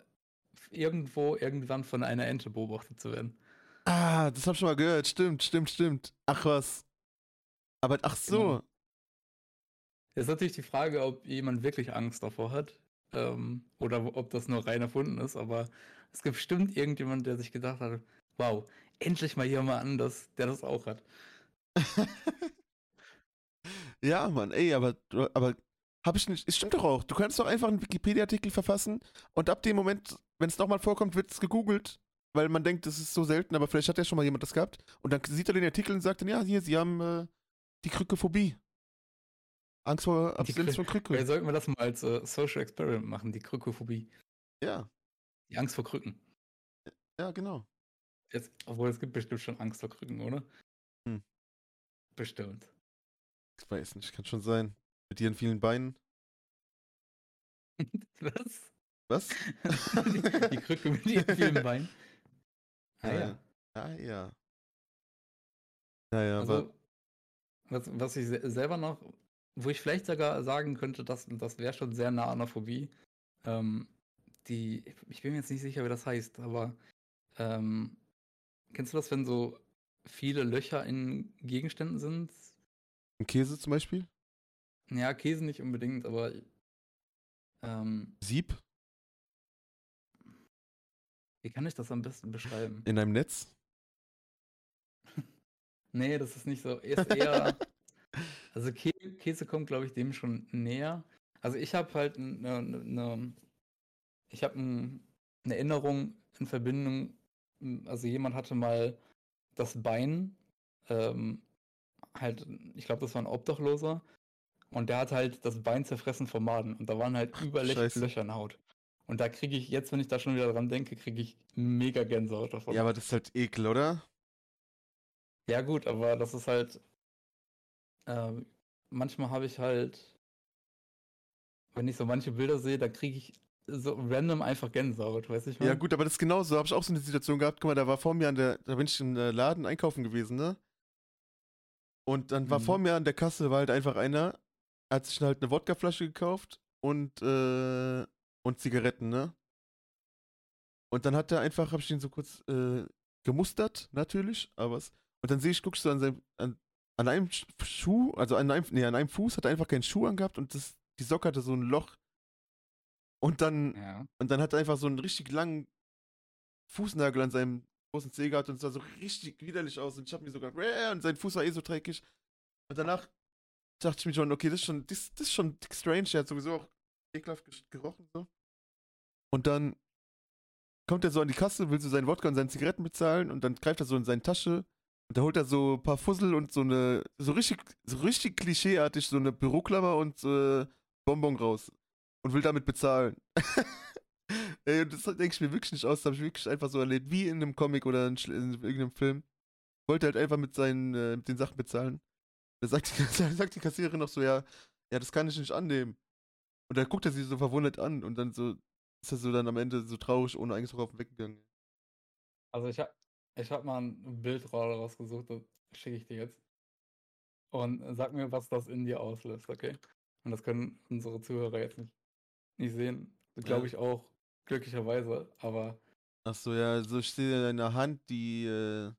irgendwo irgendwann von einer Ente beobachtet zu werden. Ah, das hab ich schon mal gehört. Stimmt, stimmt, stimmt. Ach was. Aber ach so. Genau. Jetzt ist natürlich die Frage, ob jemand wirklich Angst davor hat. Ähm, oder ob das nur rein erfunden ist. Aber es gibt bestimmt irgendjemand, der sich gedacht hat, wow, endlich mal jemand anders, der das auch hat. ja, Mann, ey, aber, aber habe ich nicht. Es stimmt doch auch. Du kannst doch einfach einen Wikipedia-Artikel verfassen und ab dem Moment, wenn es nochmal vorkommt, wird es gegoogelt, weil man denkt, das ist so selten, aber vielleicht hat ja schon mal jemand das gehabt. Und dann sieht er den Artikel und sagt dann, ja, hier, sie haben äh, die Krückephobie. Angst vor Abstinenz von Krücke. Vielleicht sollten wir das mal als äh, Social Experiment machen, die Krückephobie. Ja. Die Angst vor Krücken. Ja, genau. Jetzt, obwohl es gibt bestimmt schon Angst vor Krücken, oder? Hm. Bestimmt. Ich weiß nicht, kann schon sein. Mit ihren vielen Beinen. Was? Was? die, die, Krücke mit ihren vielen Beinen. Ah ja. Ah ja. Naja, also, aber. Was, was ich selber noch, wo ich vielleicht sogar sagen könnte, dass das wäre schon sehr nah an der Phobie. Ähm, die, ich bin mir jetzt nicht sicher, wie das heißt, aber ähm, kennst du das, wenn so viele Löcher in Gegenständen sind? Ein Käse zum Beispiel? Ja, Käse nicht unbedingt, aber. Ähm, Sieb? Wie kann ich das am besten beschreiben? In einem Netz? Nee, das ist nicht so. Ist eher. also Kä Käse kommt, glaube ich, dem schon näher. Also ich habe halt eine. Ne, ne, ich habe ein, eine Erinnerung in Verbindung. Also jemand hatte mal das Bein. Ähm, halt, ich glaube, das war ein Obdachloser. Und der hat halt das Bein zerfressen vom Maden. Und da waren halt überall Löcher in der Haut. Und da kriege ich, jetzt, wenn ich da schon wieder dran denke, kriege ich mega Gänsehaut davon. Ja, aber das ist halt Ekel, oder? Ja, gut, aber das ist halt. Äh, manchmal habe ich halt. Wenn ich so manche Bilder sehe, da kriege ich so random einfach Gänsehaut, weiß ich mal. Ja, gut, aber das ist genauso. Habe ich auch so eine Situation gehabt. Guck mal, da war vor mir an der. Da bin ich im Laden einkaufen gewesen, ne? Und dann war mhm. vor mir an der Kasse, war halt einfach einer, hat sich halt eine Wodkaflasche gekauft und, äh, und Zigaretten, ne? Und dann hat er einfach, hab ich ihn so kurz äh, gemustert, natürlich, aber was. Und dann sehe ich, guckst du an seinem, an, an einem Schuh, also an einem, nee, an einem Fuß hat er einfach keinen Schuh angehabt und das, die Socke hatte so ein Loch. Und dann, ja. und dann hat er einfach so einen richtig langen Fußnagel an seinem großen Zeh gehabt und es sah so richtig widerlich aus. Und ich hab mir sogar, und sein Fuß war eh so dreckig. Und danach dachte ich mir schon, okay, das ist schon, das, das ist schon strange. Er hat sowieso auch ekelhaft gerochen, so. Und dann kommt er so an die Kasse, will so seinen Wodka und seine Zigaretten bezahlen und dann greift er so in seine Tasche und da holt er so ein paar Fussel und so eine, so richtig, so richtig klischeeartig so eine Büroklammer und äh, Bonbon raus und will damit bezahlen. Ey, das denke ich mir wirklich nicht aus, das habe ich wirklich einfach so erlebt, wie in einem Comic oder in, in irgendeinem Film. Wollte halt einfach mit seinen, äh, mit den Sachen bezahlen. Da sagt die, sagt die Kassiererin noch so, ja, ja, das kann ich nicht annehmen. Und da guckt er sie so verwundert an und dann so, ist er so dann am Ende so traurig, ohne eigentlich drauf weggegangen. Also ich habe ich hab mal ein Bild rausgesucht, das schicke ich dir jetzt. Und sag mir, was das in dir auslöst, okay? Und das können unsere Zuhörer jetzt nicht, nicht sehen. Glaube ich auch, glücklicherweise, aber. Ach so, ja, so steht in deiner Hand, die äh,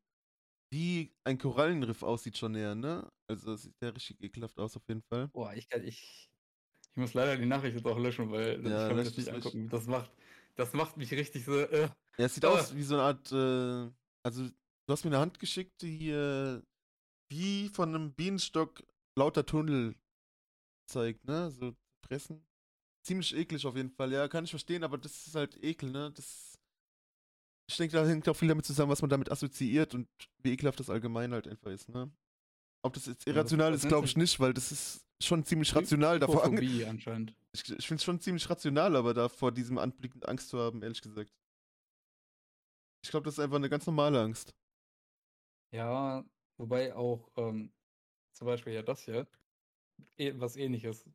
wie ein Korallenriff aussieht schon näher, ne? Also das sieht ja richtig ekelhaft aus auf jeden Fall. Boah, ich kann, ich, ich muss leider die Nachricht jetzt auch löschen, weil ja, ich kann das nicht angucken. Das macht, das macht mich richtig so. Äh, ja, es sieht äh. aus wie so eine Art, äh, also du hast mir eine Hand geschickt, die äh, wie von einem Bienenstock lauter Tunnel zeigt, ne? So pressen. Ziemlich eklig auf jeden Fall, ja, kann ich verstehen, aber das ist halt Ekel, ne? Das. Ich denke, da hängt auch viel damit zusammen, was man damit assoziiert und wie ekelhaft das allgemein halt einfach ist, ne? Ob das jetzt irrational ja, ist, glaube ich nicht, weil das ist schon ziemlich rational davor. anscheinend. Ich, ich finde es schon ziemlich rational, aber da vor diesem Anblick Angst zu haben, ehrlich gesagt. Ich glaube, das ist einfach eine ganz normale Angst. Ja, wobei auch ähm, zum Beispiel ja das hier eh, was ähnliches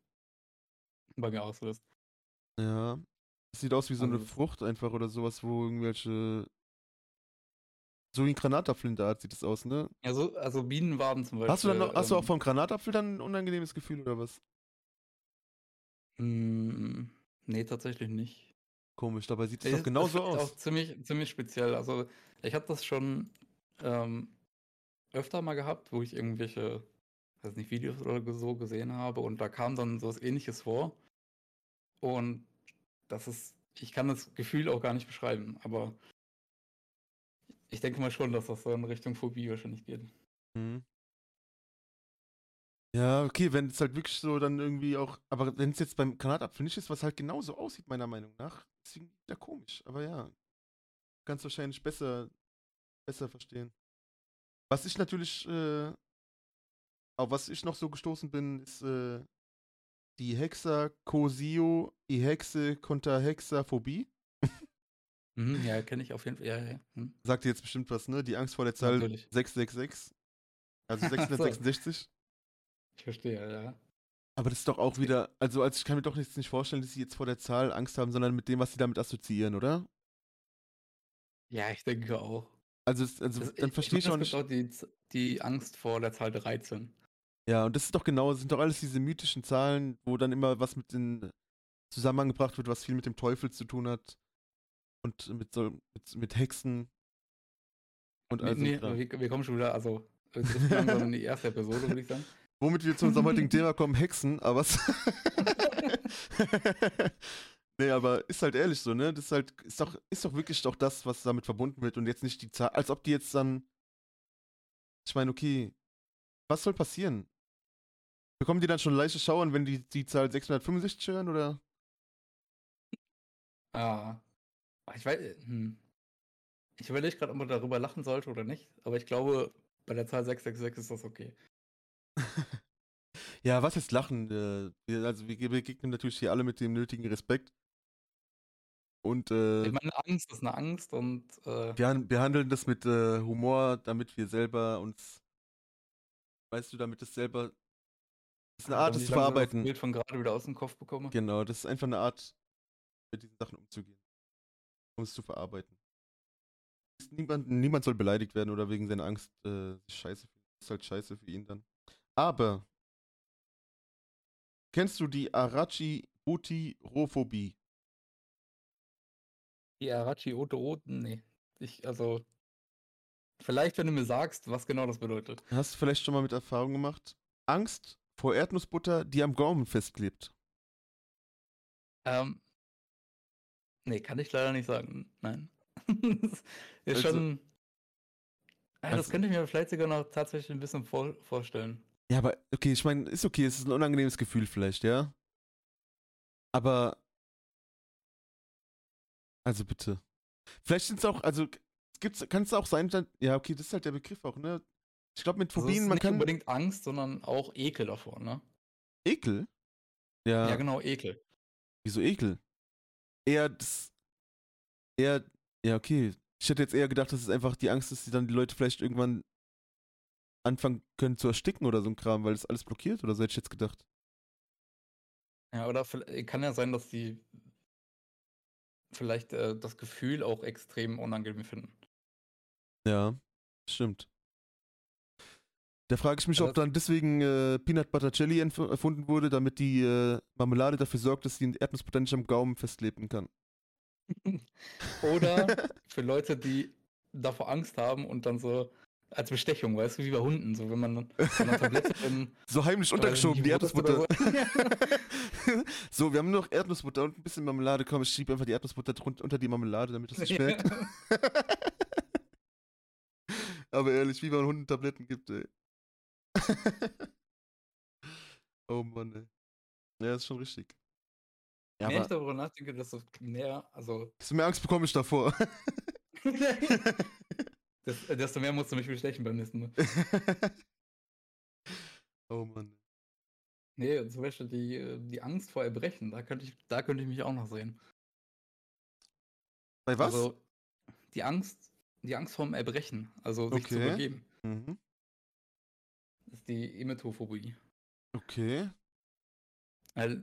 bei mir auslöst. Ja. Es sieht aus wie so also, eine Frucht einfach oder sowas, wo irgendwelche so wie ein Granatapfelart sieht es aus, ne? Ja, so, also Bienenwaben zum Beispiel. Hast du, dann noch, hast du auch ähm vom Granatapfel dann ein unangenehmes Gefühl oder was? Mm, nee, tatsächlich nicht. Komisch, dabei sieht es doch genauso aus. Auch ziemlich, ziemlich speziell. Also, ich habe das schon ähm, öfter mal gehabt, wo ich irgendwelche, weiß nicht, Videos oder so gesehen habe und da kam dann so was ähnliches vor. Und das ist, ich kann das Gefühl auch gar nicht beschreiben, aber ich denke mal schon, dass das so in Richtung Phobie wahrscheinlich geht. Mhm. Ja, okay, wenn es halt wirklich so dann irgendwie auch, aber wenn es jetzt beim Granatapfel nicht ist, was halt genauso aussieht, meiner Meinung nach, deswegen ja komisch, aber ja, kannst wahrscheinlich besser, besser verstehen. Was ich natürlich, äh, auf was ich noch so gestoßen bin, ist äh, die Hexakosio Hexe Hexaphobie. Mhm, ja, kenne ich auf jeden Fall. Ja, ja. Hm. Sagt dir jetzt bestimmt was, ne? Die Angst vor der Zahl Natürlich. 666. Also 666. ich verstehe, ja. Aber das ist doch auch wieder, also, also ich kann mir doch jetzt nicht vorstellen, dass sie jetzt vor der Zahl Angst haben, sondern mit dem, was sie damit assoziieren, oder? Ja, ich denke auch. Also, also das, dann verstehe ich, ich auch nicht. Auch die, die Angst vor der Zahl 13. Ja, und das ist doch genau, das sind doch alles diese mythischen Zahlen, wo dann immer was mit den zusammengebracht wird, was viel mit dem Teufel zu tun hat. Und mit so mit, mit Hexen und also. Nee, wir, wir, kommen schon wieder, also langsam in die erste Episode, würde ich sagen. Womit wir zu unserem heutigen Thema kommen, Hexen, aber Nee, aber ist halt ehrlich so, ne? Das ist halt, ist doch, ist doch wirklich doch das, was damit verbunden wird und jetzt nicht die Zahl, als ob die jetzt dann. Ich meine, okay, was soll passieren? Bekommen die dann schon leichte Schauern, wenn die die Zahl 665 hören, oder? Ah. Ich weiß, hm. Ich überlege gerade, ob man darüber lachen sollte oder nicht, aber ich glaube, bei der Zahl 666 ist das okay. ja, was ist Lachen? Äh, wir, also wir begegnen natürlich hier alle mit dem nötigen Respekt. Und äh, ich meine, Angst ist eine Angst und äh, wir behandeln das mit äh, Humor, damit wir selber uns, weißt du, damit es selber, das ist eine Art, das zu verarbeiten. Das Bild von gerade wieder aus dem Kopf bekomme. Genau, das ist einfach eine Art, mit diesen Sachen umzugehen, um es zu verarbeiten. Niemand, niemand soll beleidigt werden oder wegen seiner Angst äh, scheiße. Ist halt scheiße für ihn dann. Aber kennst du die Arachi Butirophobie? Die Arachi Oto Nee. Ich, also. Vielleicht, wenn du mir sagst, was genau das bedeutet. Hast du vielleicht schon mal mit Erfahrung gemacht? Angst vor Erdnussbutter, die am Gaumen festklebt. Ähm. Nee, kann ich leider nicht sagen. Nein. ist also, schon. Also, das könnte ich mir vielleicht sogar noch tatsächlich ein bisschen vor, vorstellen. Ja, aber okay, ich meine, ist okay, es ist ein unangenehmes Gefühl vielleicht, ja? Aber. Also bitte. Vielleicht sind es auch, also kann es auch sein, dass, ja, okay, das ist halt der Begriff auch, ne? Ich glaube, mit also, Phobien, also man nicht kann. Nicht unbedingt Angst, sondern auch Ekel davor, ne? Ekel? Ja. Ja, genau, Ekel. Wieso Ekel? Eher das. Eher. Ja, okay. Ich hätte jetzt eher gedacht, dass es einfach die Angst ist, dass dann die Leute vielleicht irgendwann anfangen können zu ersticken oder so ein Kram, weil es alles blockiert oder so hätte ich jetzt gedacht. Ja, oder kann ja sein, dass die vielleicht äh, das Gefühl auch extrem unangenehm finden. Ja, stimmt. Da frage ich mich, ob dann deswegen äh, Peanut Butter Jelly erfunden wurde, damit die äh, Marmelade dafür sorgt, dass die Erdnussbutter nicht am Gaumen festleben kann. Oder für Leute, die davor Angst haben und dann so als Bestechung, weißt du, wie bei Hunden, so wenn man eine Tablette in, So heimlich untergeschoben, die Erdnussbutter. So. so. wir haben nur noch Erdnussbutter und ein bisschen Marmelade. Komm, ich schiebe einfach die Erdnussbutter unter die Marmelade, damit es nicht schmeckt. Aber ehrlich, wie man Hunden Tabletten gibt, ey. oh Mann, ey. Ja, ist schon richtig. Ja, mehr ich darüber nachdenke, desto mehr, also. Desto mehr Angst bekomme ich davor. Das, äh, desto mehr musst du mich bestechen beim nächsten Mal. oh Mann. Nee, zum Beispiel die, äh, die Angst vor Erbrechen, da könnte ich, da könnte ich mich auch noch sehen. Bei was? Also, die Angst, die Angst vorm Erbrechen, also sich okay. zu übergeben. Mhm. Die Emetophobie. Okay. Weil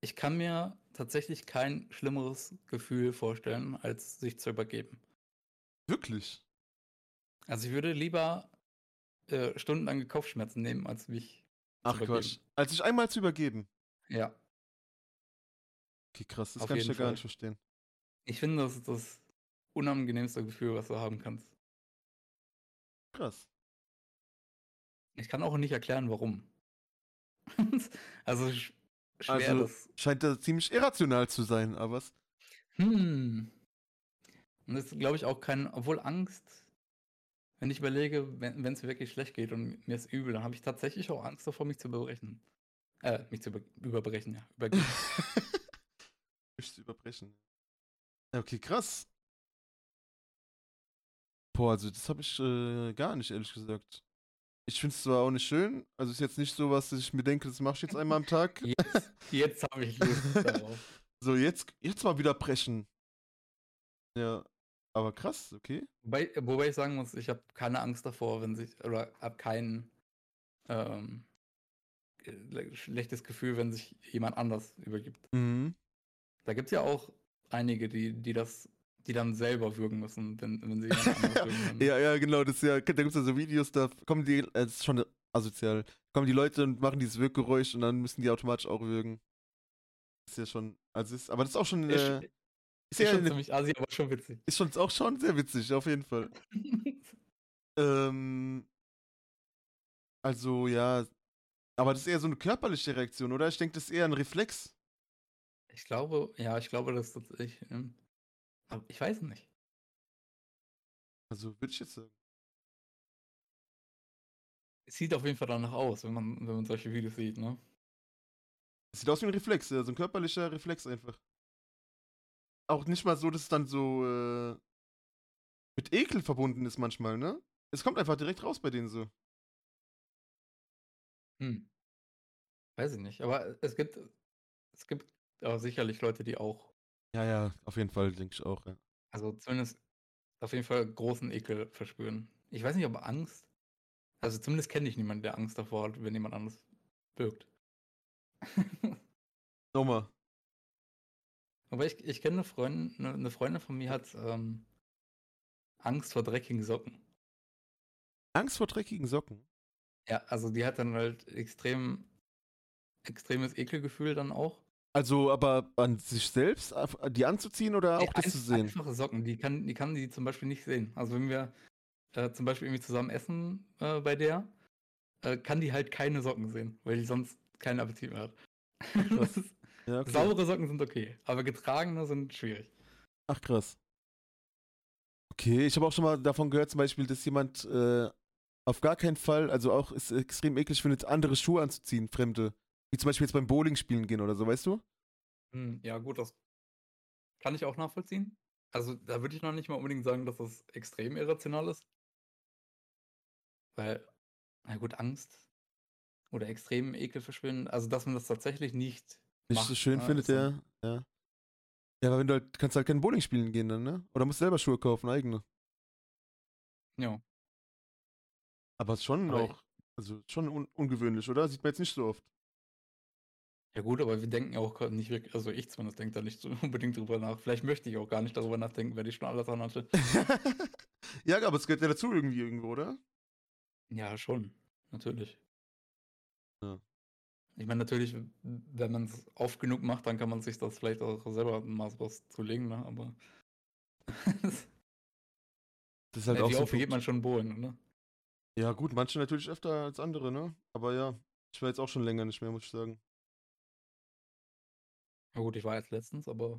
ich kann mir tatsächlich kein schlimmeres Gefühl vorstellen, als sich zu übergeben. Wirklich? Also ich würde lieber äh, stundenlange Kopfschmerzen nehmen, als mich. Ach Quatsch. Als sich einmal zu übergeben. Ja. Okay, krass, das Auf kann ich ja gar nicht verstehen. Ich finde, das ist das unangenehmste Gefühl, was du haben kannst. Krass. Ich kann auch nicht erklären, warum. also schwer also, das. Scheint das ziemlich irrational zu sein, aber was? Hm. Und das ist, glaube ich, auch kein, obwohl Angst wenn ich überlege, wenn es wirklich schlecht geht und mir ist übel, dann habe ich tatsächlich auch Angst davor, mich zu überbrechen. Äh, mich zu über überbrechen, ja. Übergeben. mich zu überbrechen. Okay, krass. Boah, also das habe ich äh, gar nicht, ehrlich gesagt. Ich finde es zwar auch nicht schön, also ist jetzt nicht so was, dass ich mir denke, das mache ich jetzt einmal am Tag. Jetzt, jetzt habe ich Lust darauf. So, jetzt, jetzt mal wieder brechen. Ja, aber krass, okay. Wobei, wobei ich sagen muss, ich habe keine Angst davor, wenn sich, oder habe kein ähm, schlechtes Gefühl, wenn sich jemand anders übergibt. Mhm. Da gibt es ja auch einige, die, die das, die dann selber würgen müssen, wenn, wenn sie würgen. ja, ja, genau, das ja, da gibt es ja so Videos, da kommen die, äh, das ist schon asozial, kommen die Leute und machen dieses Wirkgeräusch und dann müssen die automatisch auch würgen. Das ist ja schon, also ist, aber das ist auch schon, äh, ist, ist schon eine, ziemlich assi, aber schon witzig. Ist schon auch schon sehr witzig, auf jeden Fall. ähm, also ja, aber das ist eher so eine körperliche Reaktion, oder? Ich denke, das ist eher ein Reflex. Ich glaube, ja, ich glaube, das ist ich, ähm, ich weiß nicht. Also würde ich jetzt sagen. sieht auf jeden Fall danach aus, wenn man, wenn man solche Videos sieht, ne? Es sieht aus wie ein Reflex, so ein körperlicher Reflex einfach. Auch nicht mal so, dass es dann so äh, mit Ekel verbunden ist manchmal, ne? Es kommt einfach direkt raus bei denen so. Hm. Weiß ich nicht. Aber es gibt, es gibt aber sicherlich Leute, die auch, Ja, ja, auf jeden Fall, denke ich auch, ja. also zumindest auf jeden Fall großen Ekel verspüren. Ich weiß nicht, ob Angst. Also zumindest kenne ich niemanden, der Angst davor hat, wenn jemand anderes birgt. Nochmal. Aber ich, ich kenne eine Freundin, eine, eine Freundin von mir hat ähm, Angst vor dreckigen Socken. Angst vor dreckigen Socken. Ja, also die hat dann halt extrem, extremes Ekelgefühl dann auch. Also, aber an sich selbst, die anzuziehen oder auch das ein- zu sehen? Einfache Socken, die kann, die kann die zum Beispiel nicht sehen. Also wenn wir äh, zum Beispiel irgendwie zusammen essen äh, bei der, äh, kann die halt keine Socken sehen, weil die sonst keinen Appetit mehr hat. Das ist, Ja, okay. saubere Socken sind okay, aber getragene sind schwierig. Ach krass. Okay, ich habe auch schon mal davon gehört, zum Beispiel, dass jemand äh, auf gar keinen Fall, also auch es extrem eklig findet, andere Schuhe anzuziehen, fremde. Wie zum Beispiel jetzt beim Bowling spielen gehen oder so, weißt du? Hm, ja, gut, das kann ich auch nachvollziehen. Also da würde ich noch nicht mal unbedingt sagen, dass das extrem irrational ist. Weil, na gut, Angst oder extremen Ekel verschwinden, also dass man das tatsächlich nicht Nicht macht, so schön ne, findet, dann- ja. Ja, ja aber wenn du halt, kannst halt kein Bowling spielen gehen dann, ne? Oder musst selber Schuhe kaufen, eigene. Ja. Aber es ist schon Aber auch, also schon un ungewöhnlich, oder? Sieht man jetzt nicht so oft. Ja gut, aber wir denken auch nicht wirklich, also ich zumindest denke da nicht so unbedingt drüber nach. Vielleicht möchte ich auch gar nicht darüber nachdenken, wenn ich schon alles anhatte. ja, aber es gehört ja dazu irgendwie irgendwo, oder? Ja, schon, natürlich. Ja. Ich meine, natürlich, wenn man es oft genug macht, dann kann man sich das vielleicht auch selber mal sowas zulegen, ne? Aber Das ist halt Ja, auch wie so oft geht man schon Bohlen, ne? Ja, gut, manche natürlich öfter als andere, ne? Aber ja, ich war jetzt auch schon länger nicht mehr, muss ich sagen. Ja gut, ich war jetzt letztens, aber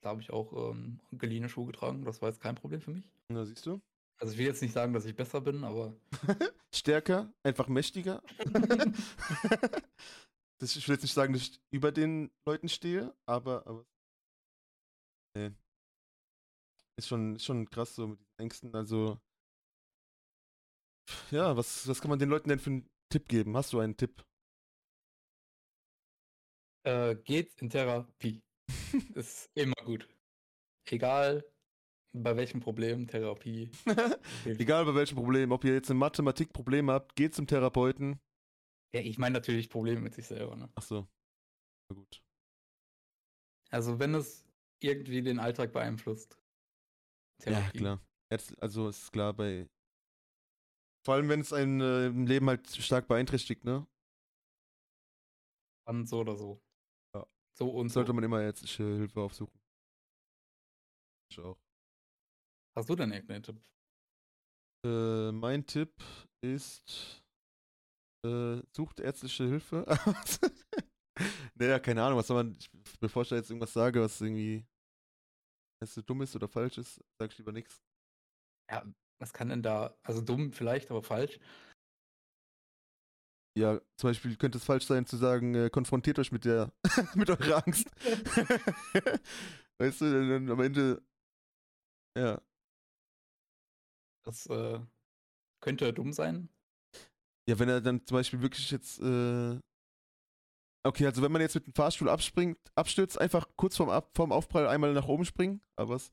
da habe ich auch ähm, geliehene Schuhe getragen. Das war jetzt kein Problem für mich. Na, siehst du? Also ich will jetzt nicht sagen, dass ich besser bin, aber Stärker, einfach mächtiger. das, ich will jetzt nicht sagen, dass ich über den Leuten stehe, aber, aber nee. Ist schon, ist schon krass so mit diesen Ängsten. Also, ja, was, was kann man den Leuten denn für einen Tipp geben? Hast du einen Tipp? Äh, geht in Therapie. Ist immer gut. Egal bei welchem Problem, Therapie. Egal bei welchem Problem, ob ihr jetzt ein Mathematikproblem habt, geht zum Therapeuten. Ja, ich meine natürlich Probleme mit sich selber, ne? Ach so. Na gut. Also wenn es irgendwie den Alltag beeinflusst. Ja, klar. Jetzt, also ist klar bei. Vor allem, wenn es einen äh, im Leben halt stark beeinträchtigt, ne? Dann so oder so. So und Sollte so. man immer ärztliche Hilfe aufsuchen. Ich auch. Hast du denn irgendeinen Tipp? Äh, mein Tipp ist, äh, sucht ärztliche Hilfe. naja, keine Ahnung, was soll man, ich, bevor ich da jetzt irgendwas sage, was irgendwie weißt du, dumm ist oder falsch ist, sag ich lieber nichts. Ja, was kann denn da, also dumm vielleicht, aber falsch. Ja, zum Beispiel könnte es falsch sein zu sagen, äh, konfrontiert euch mit der, mit eurer Angst. weißt du, dann, am Ende, ja, Das äh, könnte dumm sein. Ja, wenn er dann zum Beispiel wirklich jetzt, äh Okay, also wenn man jetzt mit dem Fahrstuhl abspringt, abstürzt, einfach kurz vorm, Ab vorm Aufprall einmal nach oben springen, aber was?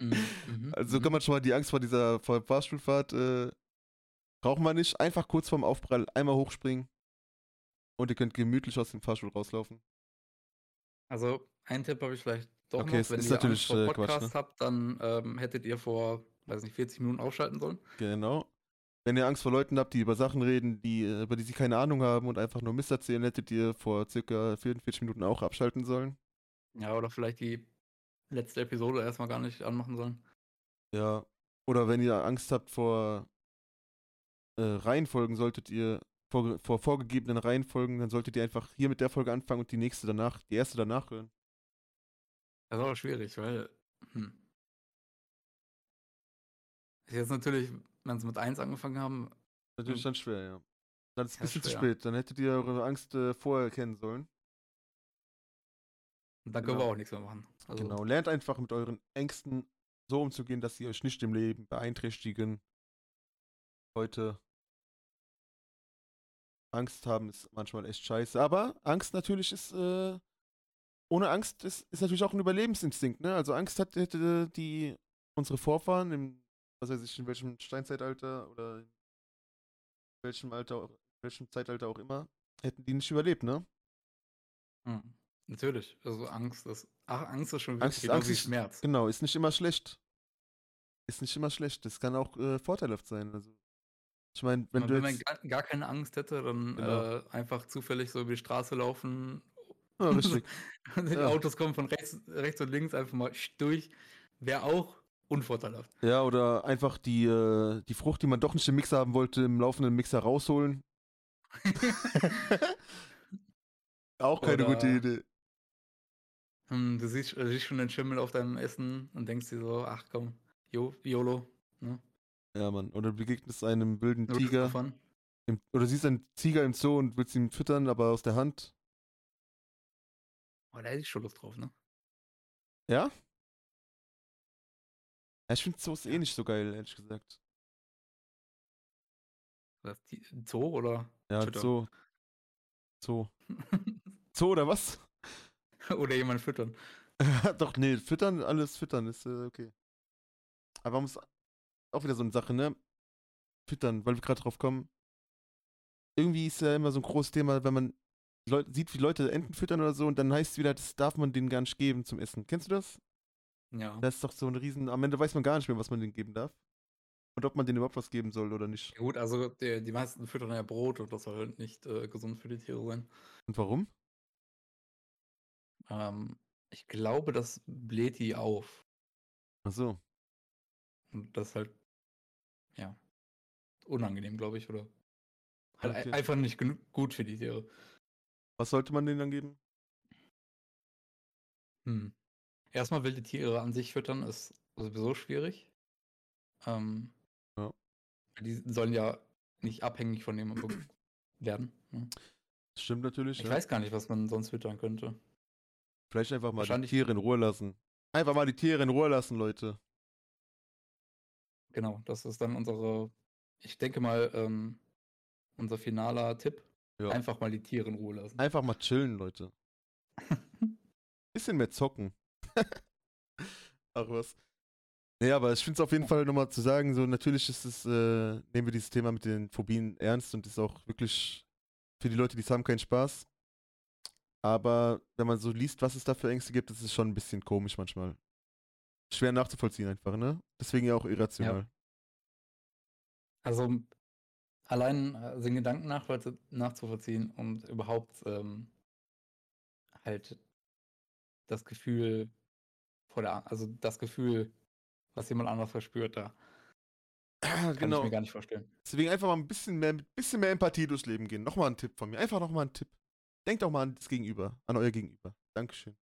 Mhm, mhm, Also mhm. kann man schon mal die Angst vor dieser vor Fahrstuhlfahrt, äh, braucht man nicht. Einfach kurz vorm Aufprall einmal hochspringen und ihr könnt gemütlich aus dem Fahrstuhl rauslaufen. Also, einen Tipp habe ich vielleicht doch Okay, noch. Wenn ist ihr natürlich, Angst vor äh, Quatsch, Podcast habt, dann ähm, hättet ihr vor, weiß nicht, 40 Minuten ausschalten sollen. Genau. Wenn ihr Angst vor Leuten habt, die über Sachen reden, die, äh, über die sie keine Ahnung haben und einfach nur Mist erzählen, hättet ihr vor circa 44 Minuten auch abschalten sollen. Ja, oder vielleicht die letzte Episode erstmal gar nicht anmachen sollen. Ja. Oder wenn ihr Angst habt vor äh, Reihenfolgen, solltet ihr vor, vor vorgegebenen Reihenfolgen, dann solltet ihr einfach hier mit der Folge anfangen und die nächste danach, die erste danach hören. Das ist aber schwierig, weil. Hm. Ist jetzt natürlich wenn sie mit 1 angefangen haben, Natürlich dann schwer, ja. Dann ist es ein bisschen zu spät. Dann hättet ihr eure Angst äh, vorher kennen sollen. dann können Genau. wir auch nichts mehr machen. Also, Genau. Lernt einfach mit euren Ängsten so umzugehen, dass sie euch nicht im Leben beeinträchtigen. Heute. Angst haben ist manchmal echt scheiße. Aber Angst natürlich ist, äh, ohne Angst ist, ist natürlich auch ein Überlebensinstinkt, ne? Also Angst hat, hätte die, unsere Vorfahren im, was weiß ich, in welchem Steinzeitalter oder in welchem Alter, in welchem Zeitalter auch immer, hätten die nicht überlebt, ne? hm, natürlich. Also Angst ist, ach, Angst ist schon Angst- wirklich Angst ist- Schmerz. Genau, ist nicht immer schlecht. Ist nicht immer schlecht. Das kann auch äh, vorteilhaft sein. Also, ich meine, wenn wenn man gar, gar keine Angst hätte, dann Genau. äh, einfach zufällig so über die Straße laufen. Ja, richtig. Und die Ja. Autos kommen von rechts, rechts und links einfach mal durch. Wäre auch unvorteilhaft. Ja, oder einfach die, äh, die Frucht, die man doch nicht im Mixer haben wollte, im laufenden Mixer rausholen. auch keine gute Oder- Idee. Hm, du siehst, siehst schon den Schimmel auf deinem Essen und denkst dir so, ach komm, YOLO. Ne? Ja, Mann. Oder du begegnest einem wilden das Tiger. davon. Im, oder siehst einen Tiger im Zoo und willst ihn füttern, aber aus der Hand. Oh, da hätte ich schon Lust drauf, ne? Ja? Ja, ich finde Zoos eh nicht so geil, ehrlich gesagt. Das Zoo oder? Ja, Füttern. Zoo. Zoo. Zoo oder was? oder jemand füttern. Doch, nee, füttern, alles füttern ist äh, okay. Aber man muss auch wieder so eine Sache, ne? Füttern, weil wir gerade drauf kommen. Irgendwie ist ja immer so ein großes Thema, wenn man Leute, sieht, wie Leute Enten füttern oder so, und dann heißt es wieder, das darf man denen gar nicht geben zum Essen. Kennst du das? Ja. Das ist doch so ein Riesen. Am Ende weiß man gar nicht mehr, was man denen geben darf. Und ob man denen überhaupt was geben soll oder nicht. Ja, Gut, also die, die meisten füttern ja Brot und das soll halt nicht äh, gesund für die Tiere sein. Und warum? Ähm, ich glaube, das bläht die auf. Ach so. Und das ist halt, ja, unangenehm, glaube ich, oder? Halt Okay. ei- einfach nicht genug gut für die Tiere. Was sollte man denen dann geben? Hm. Erstmal wilde Tiere an sich füttern ist sowieso schwierig. Ähm, Ja. Die sollen ja nicht abhängig von dem werden. Ne? Das stimmt natürlich. Ich ja. weiß gar nicht, was man sonst füttern könnte. Vielleicht einfach mal die Tiere in Ruhe lassen. Einfach mal die Tiere in Ruhe lassen, Leute. Genau, das ist dann unsere, ich denke mal, ähm, unser finaler Tipp. Ja. Einfach mal die Tiere in Ruhe lassen. Einfach mal chillen, Leute. Bisschen mehr zocken. Ach was. Nee, aber ich finde es auf jeden Fall nochmal zu sagen, so natürlich ist es, äh, nehmen wir dieses Thema mit den Phobien ernst und ist auch wirklich für die Leute, die es haben, kein Spaß. Aber wenn man so liest, was es da für Ängste gibt, ist es schon ein bisschen komisch manchmal. Schwer nachzuvollziehen einfach, ne? Deswegen ja auch irrational. Also allein äh, den Gedanken nachzuvollziehen und überhaupt ähm, halt das Gefühl vor der, also das Gefühl, was jemand anders verspürt, da kann ich genau. mir gar nicht vorstellen. Deswegen einfach mal ein bisschen mehr, bisschen mehr Empathie durchs Leben gehen. Nochmal ein Tipp von mir. Einfach nochmal ein Tipp. Denkt auch mal an das Gegenüber, an euer Gegenüber. Dankeschön.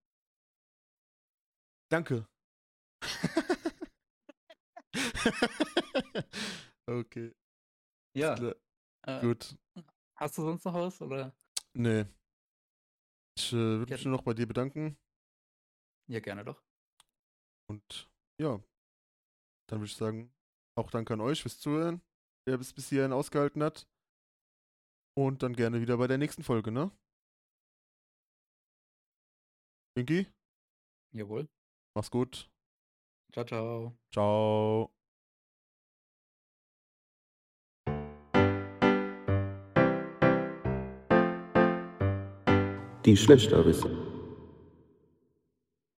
Danke. okay, Ja, äh, gut. hast du sonst noch was oder? Nee. Ich äh, würde mich nur noch bei dir bedanken Ja, gerne doch. und ja, dann würde ich sagen, auch danke an euch fürs Zuhören, wer bis bis hierhin ausgehalten hat. Und dann gerne wieder bei der nächsten Folge, ne? Pinky, Jawohl. mach's gut. Ciao, ciao. Ciao. Die Schlechterbisse.